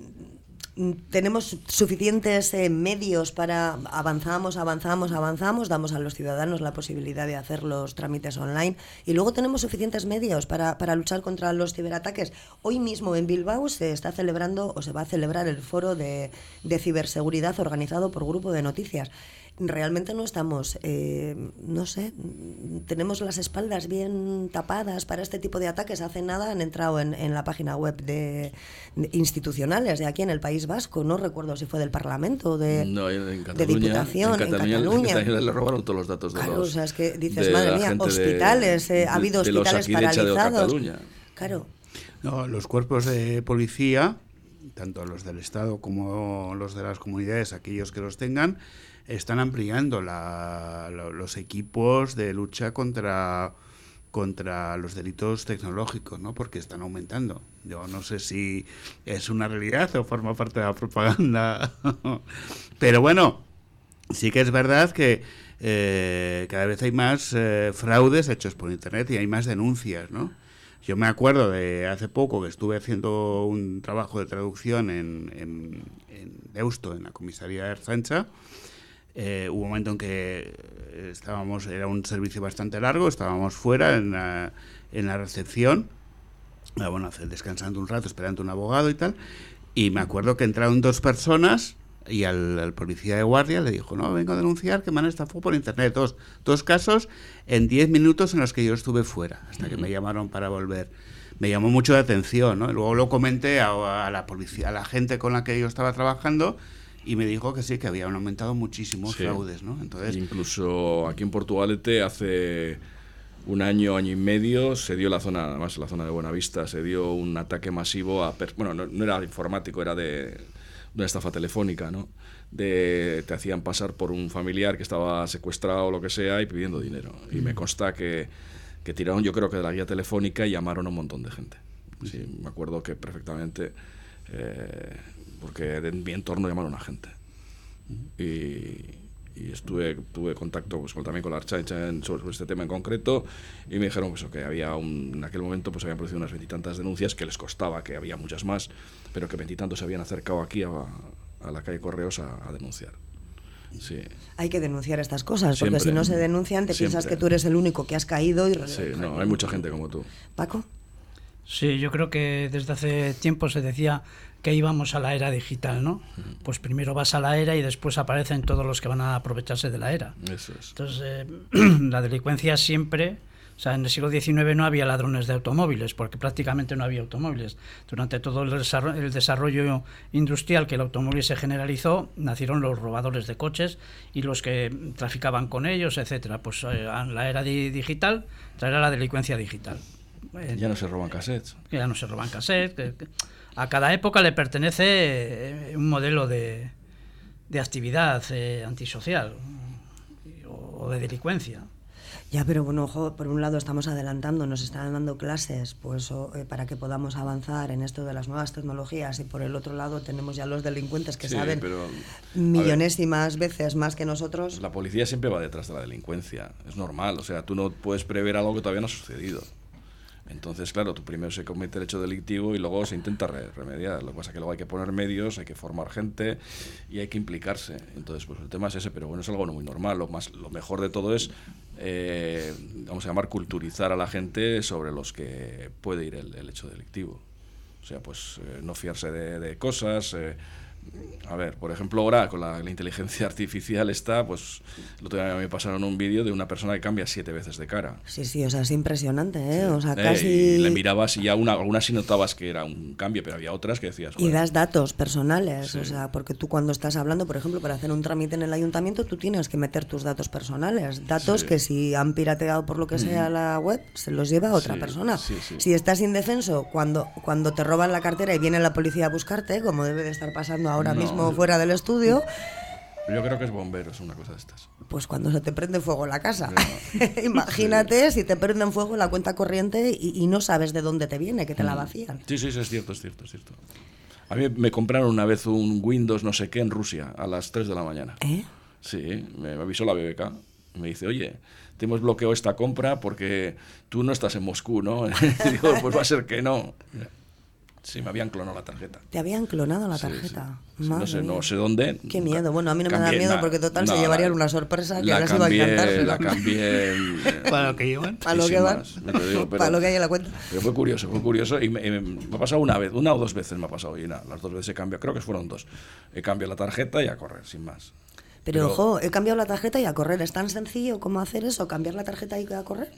tenemos suficientes eh, medios para avanzamos, avanzamos, avanzamos, damos a los ciudadanos la posibilidad de hacer los trámites online y luego tenemos suficientes medios para, para luchar contra los ciberataques. Hoy mismo en Bilbao se está celebrando o se va a celebrar el foro de, de ciberseguridad organizado por Grupo de Noticias realmente no estamos, eh, no sé, tenemos las espaldas bien tapadas para este tipo de ataques. Hace nada han entrado en, en la página web de, de institucionales de aquí en el País Vasco, no recuerdo si fue del Parlamento o de, No, en, en de Diputación, en Cataluña, en Cataluña. Cataluña le robaron todos los datos de Claro, los. o sea, es que dices, madre la mía, de- hospitales, eh, ha habido hospitales paralizados. Cataluña. Claro. No, los cuerpos de policía, tanto los del Estado como los de las comunidades, aquellos que los tengan, están ampliando la- lo- los equipos de lucha contra contra los delitos tecnológicos, ¿no? Porque están aumentando. Yo no sé si es una realidad o forma parte de la propaganda. Pero bueno, sí que es verdad que eh, cada vez hay más eh, fraudes hechos por Internet y hay más denuncias, ¿no? Yo me acuerdo de hace poco que estuve haciendo un trabajo de traducción en, en, en Deusto, en la comisaría de Ersancha. Eh, hubo un momento en que eh, estábamos, era un servicio bastante largo, estábamos fuera en la, en la recepción, ah, bueno, descansando un rato, esperando un abogado y tal, y me acuerdo que entraron dos personas y al, al policía de guardia le dijo, no, vengo a denunciar que me han estafado por internet. Dos, dos casos en diez minutos en los que yo estuve fuera, hasta que me llamaron para volver. Me llamó mucho la atención, ¿no? Y luego lo comenté a, a la policía, a la gente con la que yo estaba trabajando y me dijo que sí, que habían aumentado muchísimos Sí. fraudes, ¿no? Entonces, Incluso aquí en Portugalete hace un año, año y medio, se dio la zona, además la zona de Buenavista, se dio un ataque masivo a... Bueno, no, no era informático, era de una estafa telefónica, ¿no? De, te hacían pasar por un familiar que estaba secuestrado o lo que sea y pidiendo dinero. Y me consta que, que tiraron yo creo que de la guía telefónica y llamaron a un montón de gente. Sí, me acuerdo que perfectamente eh, porque en mi entorno llamaron a gente. Y, y estuve tuve contacto pues, también con la Archancha sobre, este tema en concreto y me dijeron pues, que había un, en aquel momento pues habían producido unas veintitantas denuncias que les costaba que había muchas más pero que veintitantos se habían acercado aquí a, a la calle Correos a, a denunciar Sí. Hay que denunciar estas cosas, porque si no se denuncian te piensas que tú eres el único que has caído y... Sí, no, hay mucha gente como tú. Paco. Sí, yo creo que desde hace tiempo se decía que íbamos a la era digital, ¿no? Pues primero vas a la era y después aparecen todos los que van a aprovecharse de la era. Eso es. Entonces, eh, la delincuencia siempre o sea, en el siglo XIX no había ladrones de automóviles, porque prácticamente no había automóviles. Durante todo el desarrollo, industrial que el automóvil se generalizó, nacieron los robadores de coches y los que traficaban con ellos, etcétera. Pues eh, la era digital traerá la delincuencia digital. Ya no se roban cassettes. Ya no se roban cassettes. a cada época le pertenece eh, un modelo de, de actividad eh, antisocial o de delincuencia. Ya, pero bueno, ojo, por un lado estamos adelantando, nos están dando clases pues, eh, para que podamos avanzar en esto de las nuevas tecnologías y por el otro lado tenemos ya los delincuentes que saben millonésimas veces más que nosotros. La policía siempre va detrás de la delincuencia, es normal, o sea, tú no puedes prever algo que todavía no ha sucedido. Entonces, claro, tú primero se comete el hecho delictivo y luego se intenta remediar. Lo que pasa es que luego hay que poner medios, hay que formar gente y hay que implicarse. Entonces, pues el tema es ese, pero bueno, es algo no muy normal. Lo, más, lo mejor de todo es, eh, vamos a llamar, culturizar a la gente sobre los que puede ir el, hecho delictivo. O sea, pues eh, no fiarse de, cosas. Eh, a ver, por ejemplo, ahora con la, inteligencia artificial está, pues, el otro día me pasaron un vídeo de una persona que cambia siete veces de cara. Sí, sí, o sea, es impresionante, ¿eh? O sea, eh, casi... Y le mirabas y ya una, algunas sí notabas que era un cambio, pero había otras que decías... Y das datos personales, o sea, porque tú cuando estás hablando, por ejemplo, para hacer un trámite en el ayuntamiento, tú tienes que meter tus datos personales, datos que si han pirateado por lo que sea la web, se los lleva a otra persona. Si estás indefenso, cuando, cuando te roban la cartera y viene la policía a buscarte, como debe de estar pasando ahora mismo fuera del estudio. Yo creo que es bomberos, una cosa de estas. Pues cuando se te prende fuego la casa. Imagínate si te prenden fuego la cuenta corriente y, no sabes de dónde te viene, que te la mm. vacían. Sí, sí, sí, es cierto, es cierto, es cierto. A mí me compraron una vez un Windows no sé qué en Rusia a las 3 de la mañana. ¿Eh? Sí, me avisó la BBK. Me dice, oye, te hemos bloqueado esta compra porque tú no estás en Moscú, ¿no? y digo, pues va a ser que no. Sí, me habían clonado la tarjeta. ¿Te habían clonado la tarjeta? no, sé, no sé dónde. Qué miedo. Bueno, a mí no me da miedo porque total se llevarían una sorpresa que la les iba a encantar. La cambié. para lo que llevan. Para lo que van. para lo que hay en la cuenta. Pero fue curioso, fue curioso. Y me, ha pasado una vez, una o dos veces me ha pasado. Y nada, las dos veces he cambiado, creo que fueron dos. He cambiado la tarjeta y a correr, sin más. Pero, ojo, he cambiado la tarjeta y a correr. ¿Es tan sencillo como hacer eso? ¿Cambiar la tarjeta y a correr?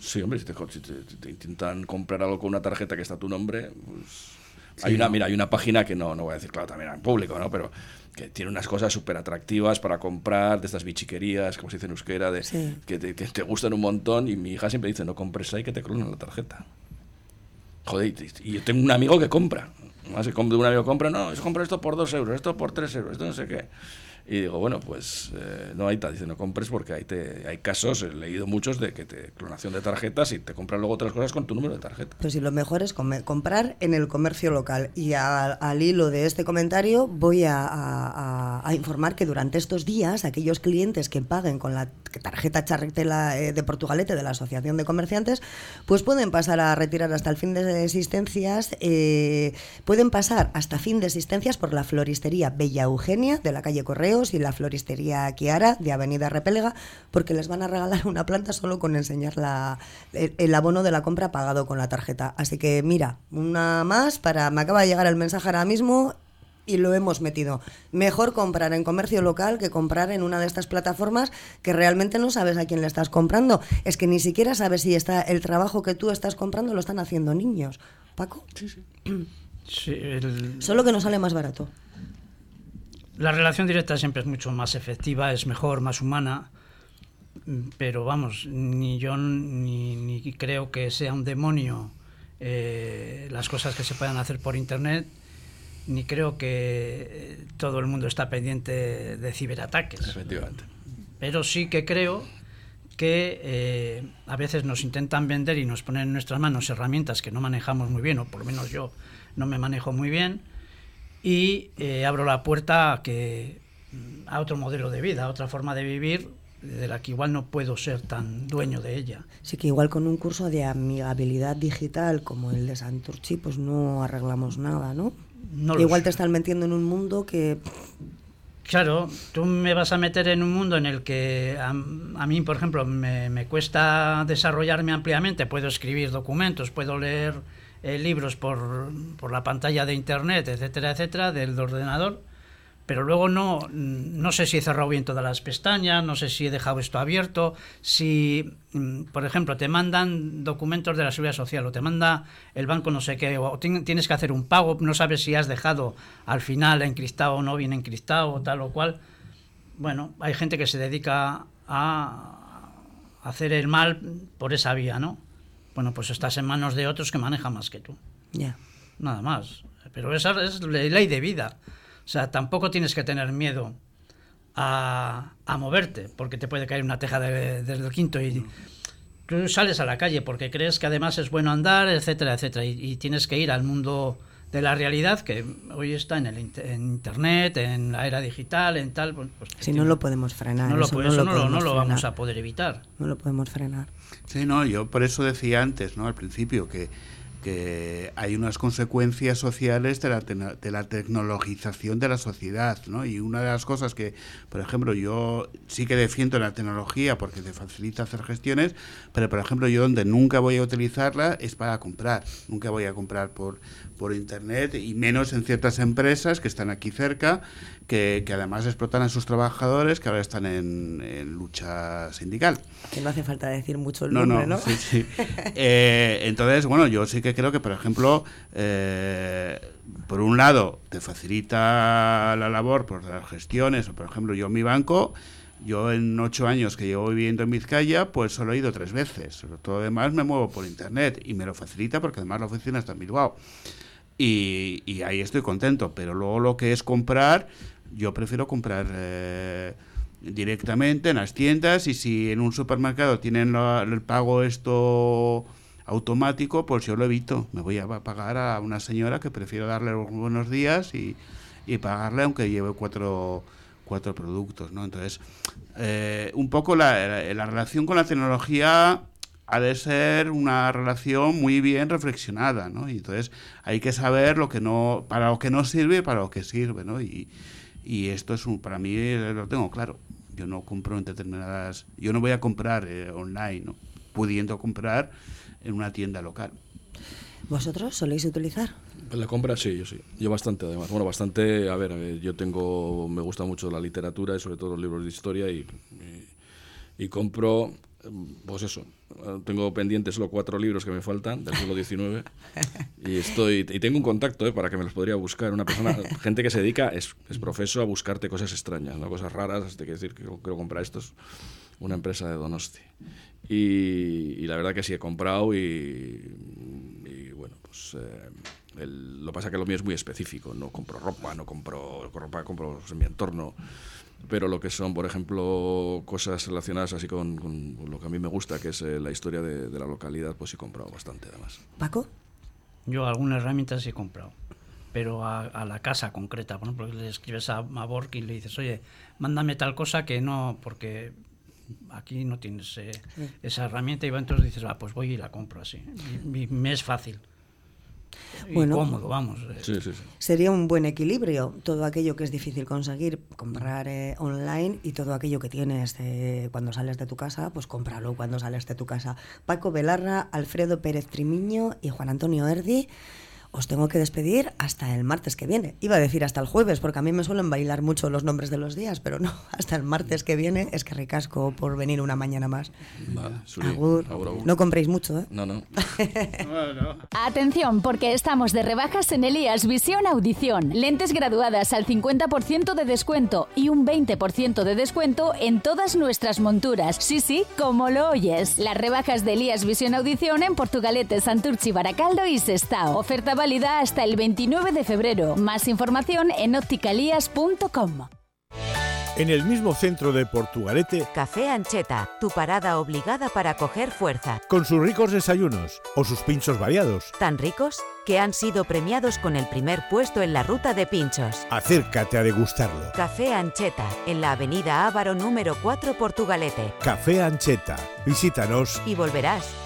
Sí, hombre, si te, te intentan comprar algo con una tarjeta que está a tu nombre, pues hay una, mira, hay una página que no, no voy a decir, claro, también en público, ¿no? Pero que tiene unas cosas súper atractivas para comprar, de estas bichiquerías, como se dice en euskera, de, que, te, gustan un montón. Y mi hija siempre dice, no compres ahí que te clonan la tarjeta. Joder, y, yo tengo un amigo que compra. Más un amigo que compra, no, es compra esto por dos euros, esto por tres euros, esto no sé qué. Y digo, bueno, pues eh, no hay tal, dice, no compres porque hay, te, hay casos, he leído muchos de que te clonación de tarjetas y te compran luego otras cosas con tu número de tarjeta. Pues sí, lo mejor es comprar en el comercio local. Y al hilo de este comentario voy a, informar que durante estos días aquellos clientes que paguen con la tarjeta charretela eh, de Portugalete de la Asociación de Comerciantes, pues pueden pasar a retirar hasta el fin de existencias, eh, pueden pasar hasta fin de existencias por la floristería Bella Eugenia de la calle Correo y la floristería Kiara de Avenida Repelga, porque les van a regalar una planta solo con enseñar la, el, abono de la compra pagado con la tarjeta. Así que mira, una más para. Me acaba de llegar el mensaje ahora mismo y lo hemos metido. Mejor comprar en comercio local que comprar en una de estas plataformas que realmente no sabes a quién le estás comprando. Es que ni siquiera sabes si está el trabajo que tú estás comprando lo están haciendo niños. Paco. Sí, sí. Solo que no sale más barato. La relación directa siempre es mucho más efectiva, es mejor, más humana, pero vamos, ni yo ni, creo que sea un demonio eh, las cosas que se puedan hacer por Internet, ni creo que eh, todo el mundo está pendiente de ciberataques. Efectivamente. Pero sí que creo que eh, a veces nos intentan vender y nos ponen en nuestras manos herramientas que no manejamos muy bien, o por lo menos yo no me manejo muy bien, y eh, abro la puerta a, que, a otro modelo de vida, a otra forma de vivir de la que igual no puedo ser tan dueño de ella. Sí que igual con un curso de amigabilidad digital como el de Santurchi, pues no arreglamos nada, ¿no? No igual te están metiendo en un mundo que... Claro, tú me vas a meter en un mundo en el que a, mí, por ejemplo, me, me, cuesta desarrollarme ampliamente. Puedo escribir documentos, puedo leer eh, libros por, por la pantalla de Internet, etcétera, etcétera, del ordenador pero luego no, no sé si he cerrado bien todas las pestañas, no sé si he dejado esto abierto, si, mm, por ejemplo, te mandan documentos de la seguridad social o te manda el banco no sé qué, o tienes que hacer un pago, no sabes si has dejado al final encristado o no bien encristado o tal o cual. Bueno, hay gente que se dedica a hacer el mal por esa vía, ¿no? Bueno, pues estás en manos de otros que manejan más que tú. Ya. Nada más. Pero esa es ley de vida. O sea, tampoco tienes que tener miedo a, moverte, porque te puede caer una teja desde el quinto y tú sales a la calle porque crees que además es bueno andar, etcétera, etcétera, y, tienes que ir al mundo de la realidad que hoy está en el internet, en la era digital, en tal. Pues, si no lo podemos frenar. No, lo, no, lo, vamos a poder evitar. No lo podemos frenar. Sí, no, yo por eso decía antes, ¿no? Al principio, que que hay unas consecuencias sociales de la, de la tecnologización de la sociedad, ¿no? Y una de las cosas que, por ejemplo, yo sí que defiendo la tecnología porque te facilita hacer gestiones, pero por ejemplo yo donde nunca voy a utilizarla es para comprar, nunca voy a comprar por, por internet y menos en ciertas empresas que están aquí cerca que, además explotan a sus trabajadores que ahora están en, lucha sindical. Que no hace falta decir mucho el nombre, ¿no? Sí, sí. Eh, entonces, bueno, yo sí que creo que, por ejemplo, eh, por un lado, te facilita la labor por las gestiones, o por ejemplo, yo en mi banco, yo en ocho años que llevo viviendo en Vizcaya, pues solo he ido tres veces. Todo lo demás me muevo por internet y me lo facilita porque además la oficina está en Bilbao. Y, ahí estoy contento, pero luego lo que es comprar, yo prefiero comprar eh, directamente en las tiendas y si en un supermercado tienen el pago esto automático, pues yo lo evito. Me voy a pagar a una señora que prefiero darle buenos días y, pagarle aunque lleve cuatro, cuatro productos, ¿no? Entonces, eh, un poco la, la, relación con la tecnología ha de ser una relación muy bien reflexionada, ¿no? Y entonces hay que saber lo que no, para lo que no sirve y para lo que sirve, ¿no? Y, y esto es un, para mí lo tengo claro. Yo no compro en determinadas, yo no voy a comprar eh, online, ¿no? pudiendo comprar en una tienda local. ¿Vosotros soléis utilizar? La compra sí, yo sí. Yo bastante además. Bueno, bastante, a ver, eh, yo tengo, me gusta mucho la literatura y sobre todo los libros de historia y, y compro pues eso, tengo pendientes solo cuatro libros que me faltan del siglo XIX y estoy y tengo un contacto ¿eh? para que me los podría buscar una persona, gente que se dedica es, es profeso a buscarte cosas extrañas, ¿no? cosas raras, de que decir que quiero comprar estos, una empresa de Donosti y, la verdad que sí he comprado y, bueno pues eh, lo pasa que lo mío es muy específico, no compro ropa, no compro ropa, compro en mi entorno pero lo que son, por ejemplo, cosas relacionadas así con, lo que a mí me gusta, que es eh, la historia de, la localidad, pues sí he comprado bastante además. ¿Paco? Yo algunas herramientas sí he comprado, pero a, la casa concreta, por ejemplo, le escribes a, a Bork y le dices, oye, mándame tal cosa que no, porque aquí no tienes eh, esa herramienta y entonces dices, ah, pues voy y la compro así. y me es fácil bueno, cómodo, vamos. Eh. Sería un buen equilibrio todo aquello que es difícil conseguir, comprar eh, online y todo aquello que tienes cuando sales de tu casa, pues cómpralo cuando sales de tu casa. Paco Belarra, Alfredo Pérez Trimiño y Juan Antonio Erdi os tengo que despedir hasta el martes que viene. Iba a decir hasta el jueves, porque a mí me suelen bailar mucho los nombres de los días, pero no, hasta el martes que viene es que ricasco por venir una mañana más. Vale, No compréis mucho, ¿eh? No, no. Atención, porque estamos de rebajas en Elías Visión Audición. Lentes graduadas al 50% de descuento y un 20% de descuento en todas nuestras monturas. Sí, sí, como lo oyes. Las rebajas de Elías Visión Audición en Portugalete, Santurchi, Baracaldo y Sestao. Oferta válida hasta el 29 de febrero. Más información en opticalías.com. En el mismo centro de Portugalete, Café Ancheta, tu parada obligada para coger fuerza. con sus ricos desayunos o sus pinchos variados. Tan ricos que han sido premiados con el primer puesto en la ruta de pinchos. Acércate a degustarlo. Café Ancheta, en la avenida Ávaro número 4 Portugalete. Café Ancheta. Visítanos. Y volverás.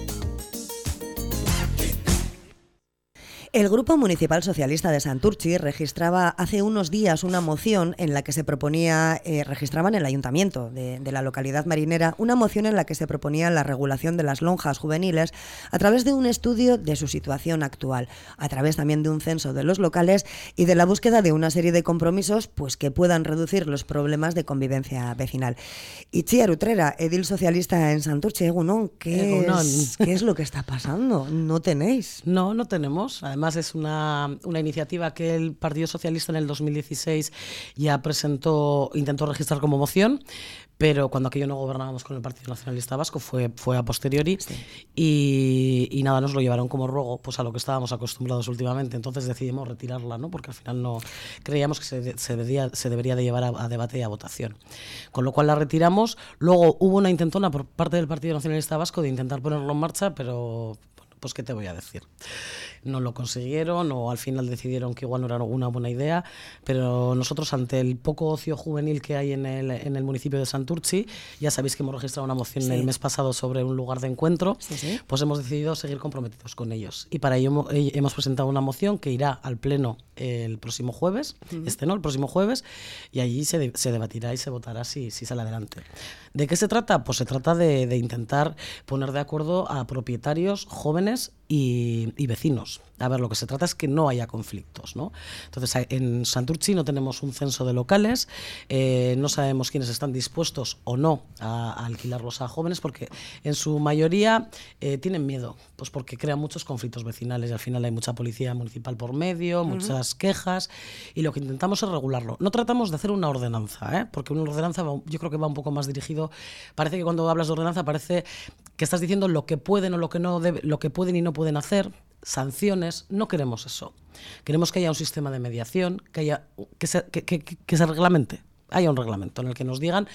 El Grupo Municipal Socialista de Santurchi registraba hace unos días una moción en la que se proponía, eh, registraba en el ayuntamiento de, de la localidad marinera, una moción en la que se proponía la regulación de las lonjas juveniles a través de un estudio de su situación actual, a través también de un censo de los locales y de la búsqueda de una serie de compromisos pues, que puedan reducir los problemas de convivencia vecinal. Itziar Utrera, edil socialista en Santurchi, Egunon, ¿qué, Egunon. Es, ¿qué es lo que está pasando? ¿No tenéis? No, no tenemos. Además es una, una, iniciativa que el Partido Socialista en el 2016 ya presentó, intentó registrar como moción, pero cuando aquello no gobernábamos con el Partido Nacionalista Vasco fue, fue a posteriori sí. y, y, nada, nos lo llevaron como ruego pues a lo que estábamos acostumbrados últimamente, entonces decidimos retirarla, ¿no? porque al final no creíamos que se, se, debería, se debería de llevar a, a, debate y a votación. Con lo cual la retiramos, luego hubo una intentona por parte del Partido Nacionalista Vasco de intentar ponerlo en marcha, pero pues qué te voy a decir. No lo consiguieron o al final decidieron que igual no era una buena idea, pero nosotros ante el poco ocio juvenil que hay en el, en el municipio de Santurchi, ya sabéis que hemos registrado una moción sí. el mes pasado sobre un lugar de encuentro, sí, sí. pues hemos decidido seguir comprometidos con ellos. Y para ello hemos presentado una moción que irá al Pleno el próximo jueves, uh -huh. este no, el próximo jueves, y allí se, de, se debatirá y se votará si, si, sale adelante. ¿De qué se trata? Pues se trata de, de intentar poner de acuerdo a propietarios jóvenes y, y, vecinos. A ver, lo que se trata es que no haya conflictos. ¿no? Entonces, en Santurchi no tenemos un censo de locales, eh, no sabemos quiénes están dispuestos o no a, a alquilarlos a jóvenes, porque en su mayoría eh, tienen miedo, pues porque crean muchos conflictos vecinales y al final hay mucha policía municipal por medio, uh -huh. muchas quejas, y lo que intentamos es regularlo. No tratamos de hacer una ordenanza, ¿eh? porque una ordenanza va, yo creo que va un poco más dirigido. Parece que cuando hablas de ordenanza parece que estás diciendo lo que pueden o lo que no lo que pueden y no pueden hacer, sanciones, no queremos eso. Queremos que haya un sistema de mediación, que, haya, que, se, que se reglamente, haya un reglamento en el que nos digan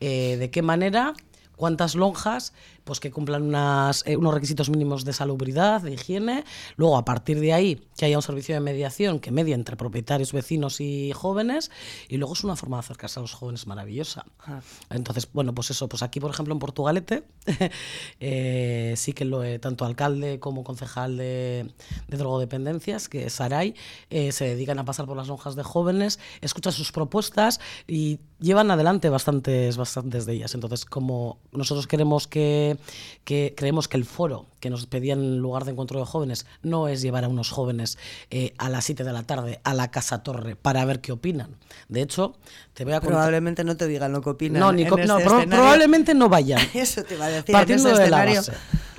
eh, de qué manera cuántas lonjas pues que cumplan unas, eh, unos requisitos mínimos de salubridad, de higiene. Luego, a partir de ahí, que haya un servicio de mediación que medie entre propietarios, vecinos y jóvenes. Y luego es una forma de acercarse a los jóvenes maravillosa. Ah. Entonces, bueno, pues eso, pues aquí, por ejemplo, en Portugalete, eh, sí que lo he, tanto alcalde como concejal de, de drogodependencias, que es Saray, eh, se dedican a pasar por las lonjas de jóvenes, escuchan sus propuestas y llevan adelante bastantes, bastantes de ellas. Entonces, como nosotros queremos que que, creemos que el foro que nos pedían en lugar de encuentro de jóvenes no es llevar a unos jóvenes eh, a las 7 de la tarde a la Casa Torre para ver qué opinan. De hecho, te voy a contar... Probablemente no te digan lo que opinan. No, ni no este pro probablemente no vayan. Eso te va a decir. Partiendo en de la base.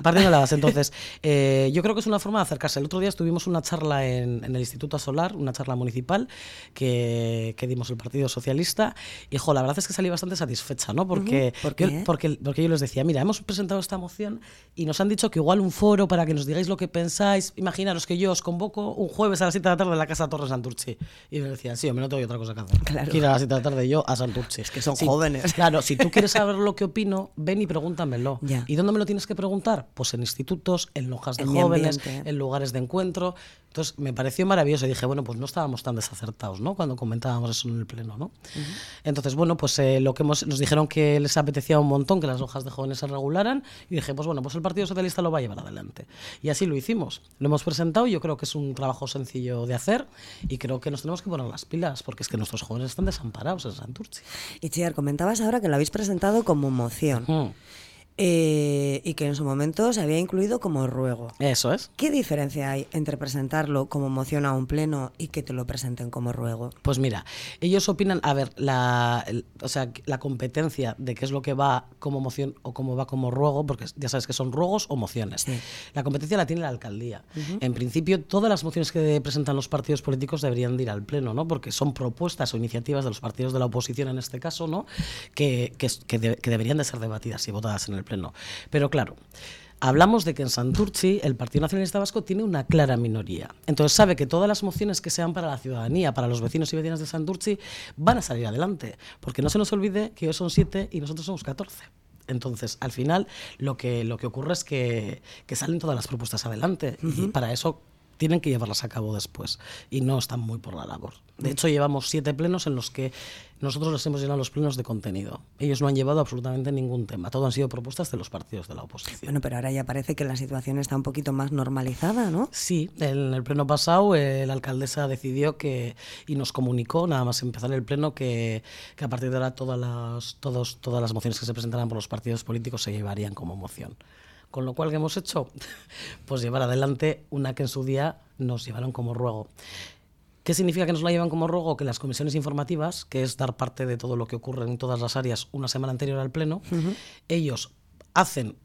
Partiendo de la base. Entonces, eh, yo creo que es una forma de acercarse. El otro día estuvimos una charla en, en el Instituto Solar, una charla municipal que, que, dimos el Partido Socialista. Y, jo, la verdad es que salí bastante satisfecha, ¿no? Porque. ¿Por? Yo, porque, porque yo les decía, mira, hemos presentado esta moción y nos han dicho que igual un foro para que nos digáis lo que pensáis. Imaginaros que yo os convoco un jueves a las 7 de la tarde en la Casa Torre Santurchi. Y me decían, sí, hombre, no tengo otra cosa que hacer. Claro. Quiero a las 7 de la tarde yo a Santurchi. Es que son sí, jóvenes. Claro, si tú quieres saber lo que opino, ven y pregúntamelo. Ya. ¿Y dónde me lo tienes que preguntar? Pues en institutos, en lojas de En jóvenes, ambiente. en lugares de encuentro. Entonces me pareció maravilloso y dije, bueno, pues no estábamos tan desacertados, ¿no? Cuando comentábamos eso en el pleno, ¿no? Entonces, bueno, pues eh, lo que hemos, nos dijeron que les apetecía un montón que las hojas de jóvenes se regularan y dije, pues bueno, pues el Partido Socialista lo va a llevar adelante. Y así lo hicimos. Lo hemos presentado y yo creo que es un trabajo sencillo de hacer y creo que nos tenemos que poner las pilas porque es que nuestros jóvenes están desamparados en Santurci. Y Chiar, comentabas ahora que lo habéis presentado como moción. Eh, y que en su momento se había incluido como ruego. Eso es. ¿Qué diferencia hay entre presentarlo como moción a un pleno y que te lo presenten como ruego? Pues mira, ellos opinan, a ver, la, el- o sea, la competencia de qué es lo que va como moción o cómo va como ruego, porque ya sabes que son ruegos o mociones. La competencia la tiene la alcaldía. En principio, todas las mociones que presentan los partidos políticos deberían de ir al pleno, ¿no? Porque son propuestas o iniciativas de los partidos de la oposición en este caso, ¿no? Que, que, es- que de- que deberían de ser debatidas y votadas en el pleno. Pero claro. Hablamos de que en Santurci el Partido Nacionalista Vasco tiene una clara minoría. Entonces sabe que todas las mociones que sean para la ciudadanía, para los vecinos y vecinas de Santurci, van a salir adelante. Porque no se nos olvide que ellos son siete y nosotros somos 14. Entonces, al final, lo que, lo que ocurre es que, que salen todas las propuestas adelante. Y para eso tienen que llevarlas a cabo después. Y no están muy por la labor. De hecho, llevamos siete plenos en los que nosotros les hemos llenado los plenos de contenido. Ellos no han llevado absolutamente ningún tema. Todo han sido propuestas de los partidos de la oposición. Bueno, pero ahora ya parece que la situación está un poquito más normalizada, ¿no? Sí, en el pleno pasado eh, la alcaldesa decidió que y nos comunicó, nada más empezar el pleno, que, que a partir de ahora todas las, todos, todas las mociones que se presentaran por los partidos políticos se llevarían como moción. Con lo cual, ¿qué hemos hecho? Pues llevar adelante una que en su día nos llevaron como ruego. ¿Qué significa que nos la llevan como ruego? Que las comisiones informativas, que es dar parte de todo lo que ocurre en todas las áreas una semana anterior al pleno, ellos hacen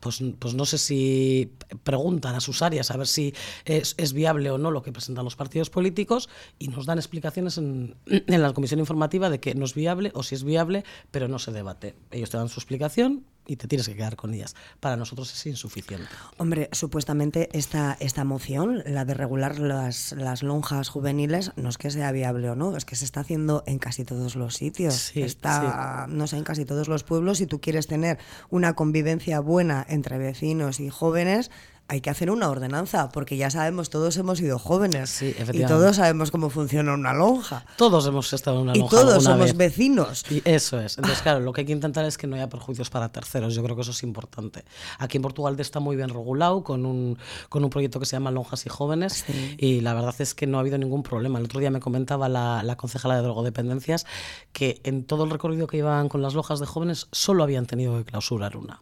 pues, pues no sé si preguntan a sus áreas a ver si es, es viable o no lo que presentan los partidos políticos y nos dan explicaciones en, en la comisión informativa de que no es viable o si es viable, pero no se debate. Ellos te dan su explicación y te tienes que quedar con ellas. Para nosotros es insuficiente. Hombre, supuestamente esta, esta moción, la de regular las, las lonjas juveniles, no es que sea viable o no, es que se está haciendo en casi todos los sitios. Sí, está, no sé, en casi todos los pueblos. Si tú quieres tener una convivencia buena entre vecinos y jóvenes, hay que hacer una ordenanza, porque ya sabemos, todos hemos sido jóvenes y efectivamente. todos sabemos cómo funciona una lonja. Todos hemos estado en una Y lonja todos alguna somos vez. vecinos. Y eso es. Entonces, claro, lo que hay que intentar es que no haya perjuicios para terceros. Yo creo que eso es importante. Aquí en Portugal está muy bien regulado con un, con un proyecto que se llama Lonjas y Jóvenes y la verdad es que no ha habido ningún problema. El otro día me comentaba la, la concejala de drogodependencias que en todo el recorrido que iban con las lonjas de jóvenes solo habían tenido que clausurar una.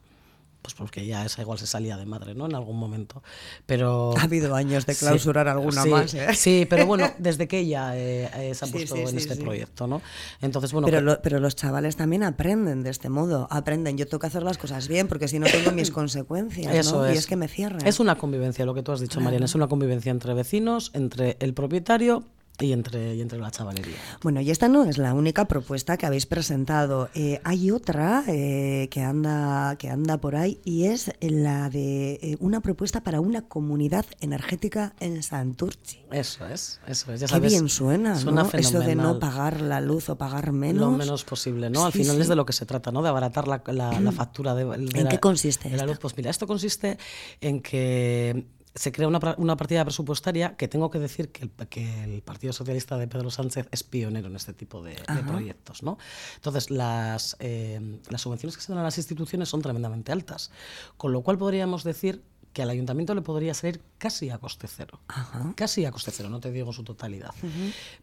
Pues porque ya esa igual se salía de madre, ¿no? En algún momento. Pero... Ha habido años de clausurar alguna sí, más, ¿eh? Sí, pero bueno, desde que ella eh, eh, se ha Sí, puesto sí, en sí, este sí. proyecto, ¿no? Entonces, bueno... pero, que- lo- pero los chavales también aprenden de este modo, aprenden. Yo tengo que hacer las cosas bien porque si no tengo mis consecuencias, Eso ¿no? es. Y es que me cierran. Es una convivencia, lo que tú has dicho. Mariana. Es una convivencia entre vecinos, entre el propietario y entre, y entre la chavalería. Bueno, y esta no es la única propuesta que habéis presentado. Eh, hay otra eh, que anda que anda por ahí y es la de eh, una propuesta para una comunidad energética en Santurci. Eso es, eso es. Ya Qué bien suena, suena ¿no? Eso de no pagar la luz o pagar menos. Lo menos posible, ¿no? Al Sí, final sí. es de lo que se trata, ¿no? De abaratar la, la- la factura de, de ¿En la, qué consiste de la luz. Pues mira, esto consiste en que se crea una, una partida presupuestaria que tengo que decir que el, que el Partido Socialista de Pedro Sánchez es pionero en este tipo de, proyectos, ¿no? Entonces, las, eh, las subvenciones que se dan a las instituciones son tremendamente altas, con lo cual podríamos decir que al ayuntamiento le podría salir casi a coste cero. Casi a coste cero, no te digo su totalidad.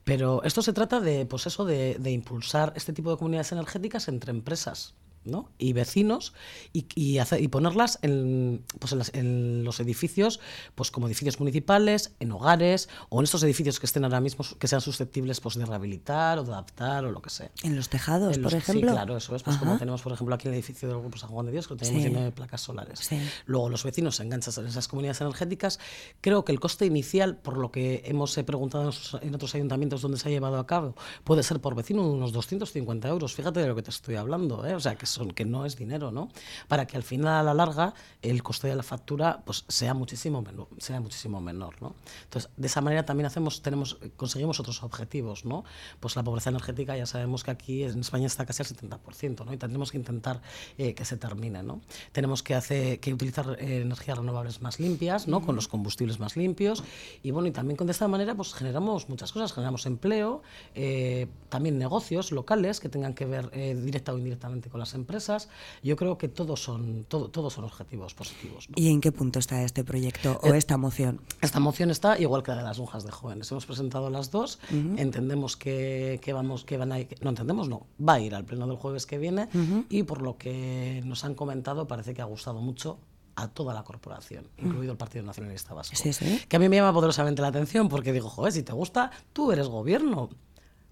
Pero esto se trata de, pues eso, de, de impulsar este tipo de comunidades energéticas entre empresas. ¿No? y vecinos y, y, hacer- y ponerlas en, pues en, las- en los edificios pues como edificios municipales en hogares o en estos edificios que estén ahora mismo que sean susceptibles pues de rehabilitar o de adaptar o lo que sea En los tejados, En por ejemplo. Sí, claro, eso es. Pues como tenemos, por ejemplo, aquí en el edificio del Grupo San Juan de Dios, que lo tenemos Sí. lleno de placas solares. Sí. Luego los vecinos se enganchan en esas comunidades energéticas. Creo que el coste inicial, por lo que hemos preguntado en, otros- en otros ayuntamientos donde se ha llevado a cabo, puede ser por vecino unos 250 euros. Fíjate de lo que te estoy hablando, ¿eh? O sea, que es que no es dinero, ¿no? Para que al final, a la larga, el coste de la factura pues, sea, muchísimo menor, sea muchísimo menor, ¿no? Entonces, de esa manera también hacemos, tenemos, conseguimos otros objetivos, ¿no? Pues la pobreza energética ya sabemos que aquí en España está casi al 70%, ¿no? Y tendremos que intentar eh, que se termine, ¿no? Tenemos que, hacer, que utilizar eh, energías renovables más limpias, ¿no? Con los combustibles más limpios y bueno, y también con de esta manera pues generamos muchas cosas, generamos empleo, eh, también negocios locales que tengan que ver directa o indirectamente con las empresas. Yo creo que todos son, todo, todos son objetivos positivos. ¿Y en qué punto está este proyecto o esta moción? Esta moción está igual que la de las lonjas de jóvenes. Hemos presentado las dos, entendemos que, que, vamos, que van a ir, no entendemos, no, va a ir al pleno del jueves que viene y por lo que nos han comentado parece que ha gustado mucho a toda la corporación, incluido el Partido Nacionalista Vasco. Sí, sí. Que a mí me llama poderosamente la atención porque digo, joder, si te gusta, tú eres gobierno.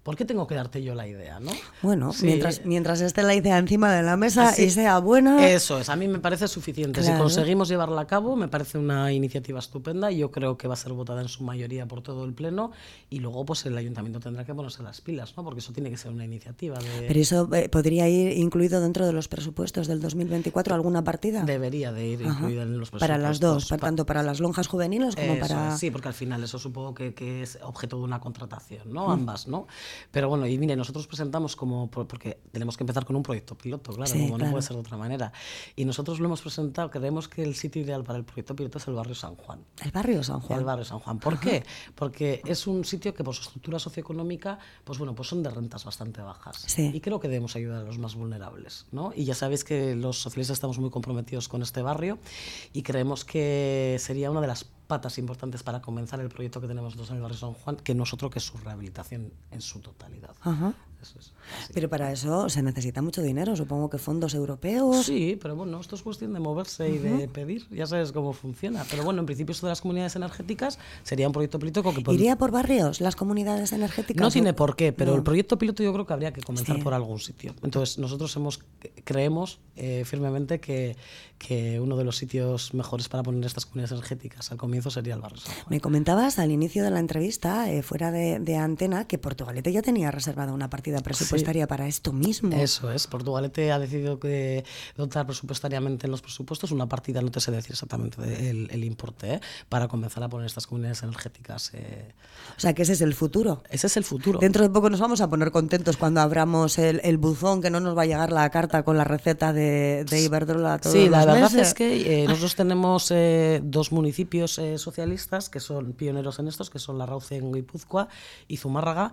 ¿Por qué tengo que darte yo la idea, no? Bueno, mientras, mientras esté la idea encima de la mesa y sea buena... Eso es, a mí me parece suficiente. Si conseguimos llevarla a cabo, me parece una iniciativa estupenda y yo creo que va a ser votada en su mayoría por todo el Pleno y luego pues el Ayuntamiento tendrá que ponerse las pilas, ¿no? Porque eso tiene que ser una iniciativa de... Pero eso eh, podría ir incluido dentro de los presupuestos del 2024, ¿alguna partida? Debería de ir incluida en los presupuestos. Para las dos, tanto para las lonjas juveniles como para... sí, porque al final eso supongo que, que, es objeto de una contratación, ¿no? Ambas, ¿no? Pero bueno, y mire, nosotros presentamos como, porque tenemos que empezar con un proyecto piloto, claro, como no puede ser de otra manera. Y nosotros lo hemos presentado, creemos que el sitio ideal para el proyecto piloto es el barrio San Juan. ¿El barrio San Juan? El barrio San Juan. ¿Por qué? Porque es un sitio que por su estructura socioeconómica, pues bueno, pues son de rentas bastante bajas. Y creo que debemos ayudar a los más vulnerables, ¿no? Y ya sabéis que los socialistas estamos muy comprometidos con este barrio y creemos que sería una de las patas importantes para comenzar el proyecto que tenemos nosotros en el barrio San Juan, que que es su rehabilitación en su totalidad. Pero para eso se necesita mucho dinero, supongo que fondos europeos. Sí, pero bueno, esto es cuestión de moverse y de pedir, ya sabes cómo funciona. Pero bueno, en principio esto de las comunidades energéticas sería un proyecto piloto que... ¿Iría por barrios las comunidades energéticas? No tiene por qué, pero el proyecto piloto yo creo que habría que comenzar por algún sitio. Entonces nosotros hemos, creemos eh, firmemente que, que uno de los sitios mejores para poner estas comunidades energéticas al comienzo sería el barrio. Me comentabas al inicio de la entrevista, eh, fuera de, de antena, que Portugalete ya tenía reservada una partida presupuestaria para esto mismo. Eso es, Portugalete ha decidido que dotar presupuestariamente en los presupuestos una partida, no te sé decir exactamente el, importe, ¿eh? para comenzar a poner estas comunidades energéticas. Eh. O sea, que ese es el futuro. Ese es el futuro. Dentro de poco nos vamos a poner contentos cuando abramos el, buzón, que no nos va a llegar la carta con la receta de, de Iberdrola todos Sí, la verdad es que eh, nosotros tenemos dos municipios socialistas que son pioneros en estos, que son La Rauce en Guipúzcoa y Zumárraga,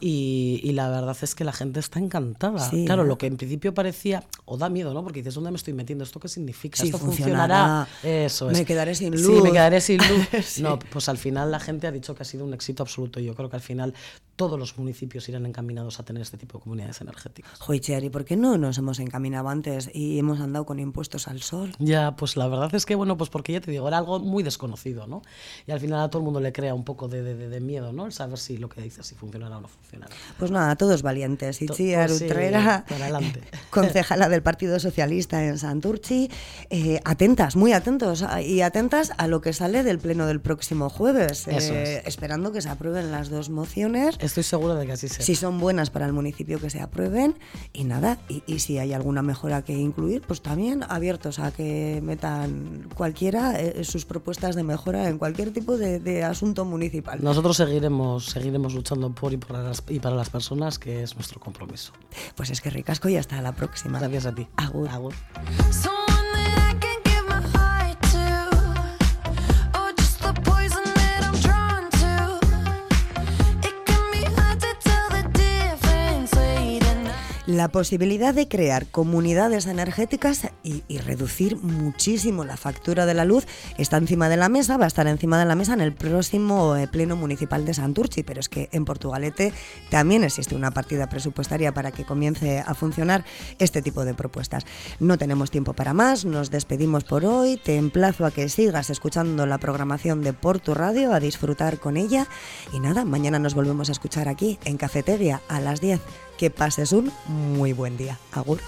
y, y la verdad es que la gente está encantada. claro, lo que en principio parecía, o da miedo, ¿no? Porque dices, ¿dónde me estoy metiendo? ¿Esto qué significa? ¿Esto funcionará? Eso es. Me quedaré sin luz. Sí, me quedaré sin luz. No, pues al final la gente ha dicho que ha sido un éxito absoluto. Yo creo que al final todos los municipios irán encaminados a tener este tipo de comunidades energéticas. Joder, ¿y por qué no nos hemos encaminado antes y hemos andado con impuestos al sol? Ya, pues la verdad es que, bueno, pues porque ya te digo, era algo muy desconocido, ¿no? Y al final a todo el mundo le crea un poco de, de, miedo, ¿no? El saber si lo que dices, si funcionará o no funcionará. Pues nada, todos valientes. Y Chía pues Utrera, concejala del Partido Socialista en Santurchi, eh, atentas, muy atentos y atentas a lo que sale del pleno del próximo jueves, eh, esperando que se aprueben las dos mociones. Estoy segura de que así sea. Si son buenas para el municipio, que se aprueben y nada, y, si hay alguna mejora que incluir, pues también abiertos a que metan cualquiera eh, sus propuestas de mejora en cualquier tipo de, asunto municipal. Nosotros seguiremos, seguiremos luchando por y, las, y para las personas, que es nuestro compromiso. Pues es que ricasco y hasta la próxima. Gracias a ti. Agur. Agur. La posibilidad de crear comunidades energéticas y, reducir muchísimo la factura de la luz está encima de la mesa, va a estar encima de la mesa en el próximo eh, Pleno Municipal de Santurchi, pero es que en Portugalete también existe una partida presupuestaria para que comience a funcionar este tipo de propuestas. No tenemos tiempo para más, nos despedimos por hoy, te emplazo a que sigas escuchando la programación de Portu Radio, a disfrutar con ella. Y nada, mañana nos volvemos a escuchar aquí en Cafeteria a las 10 que pases un muy buen día. Agur.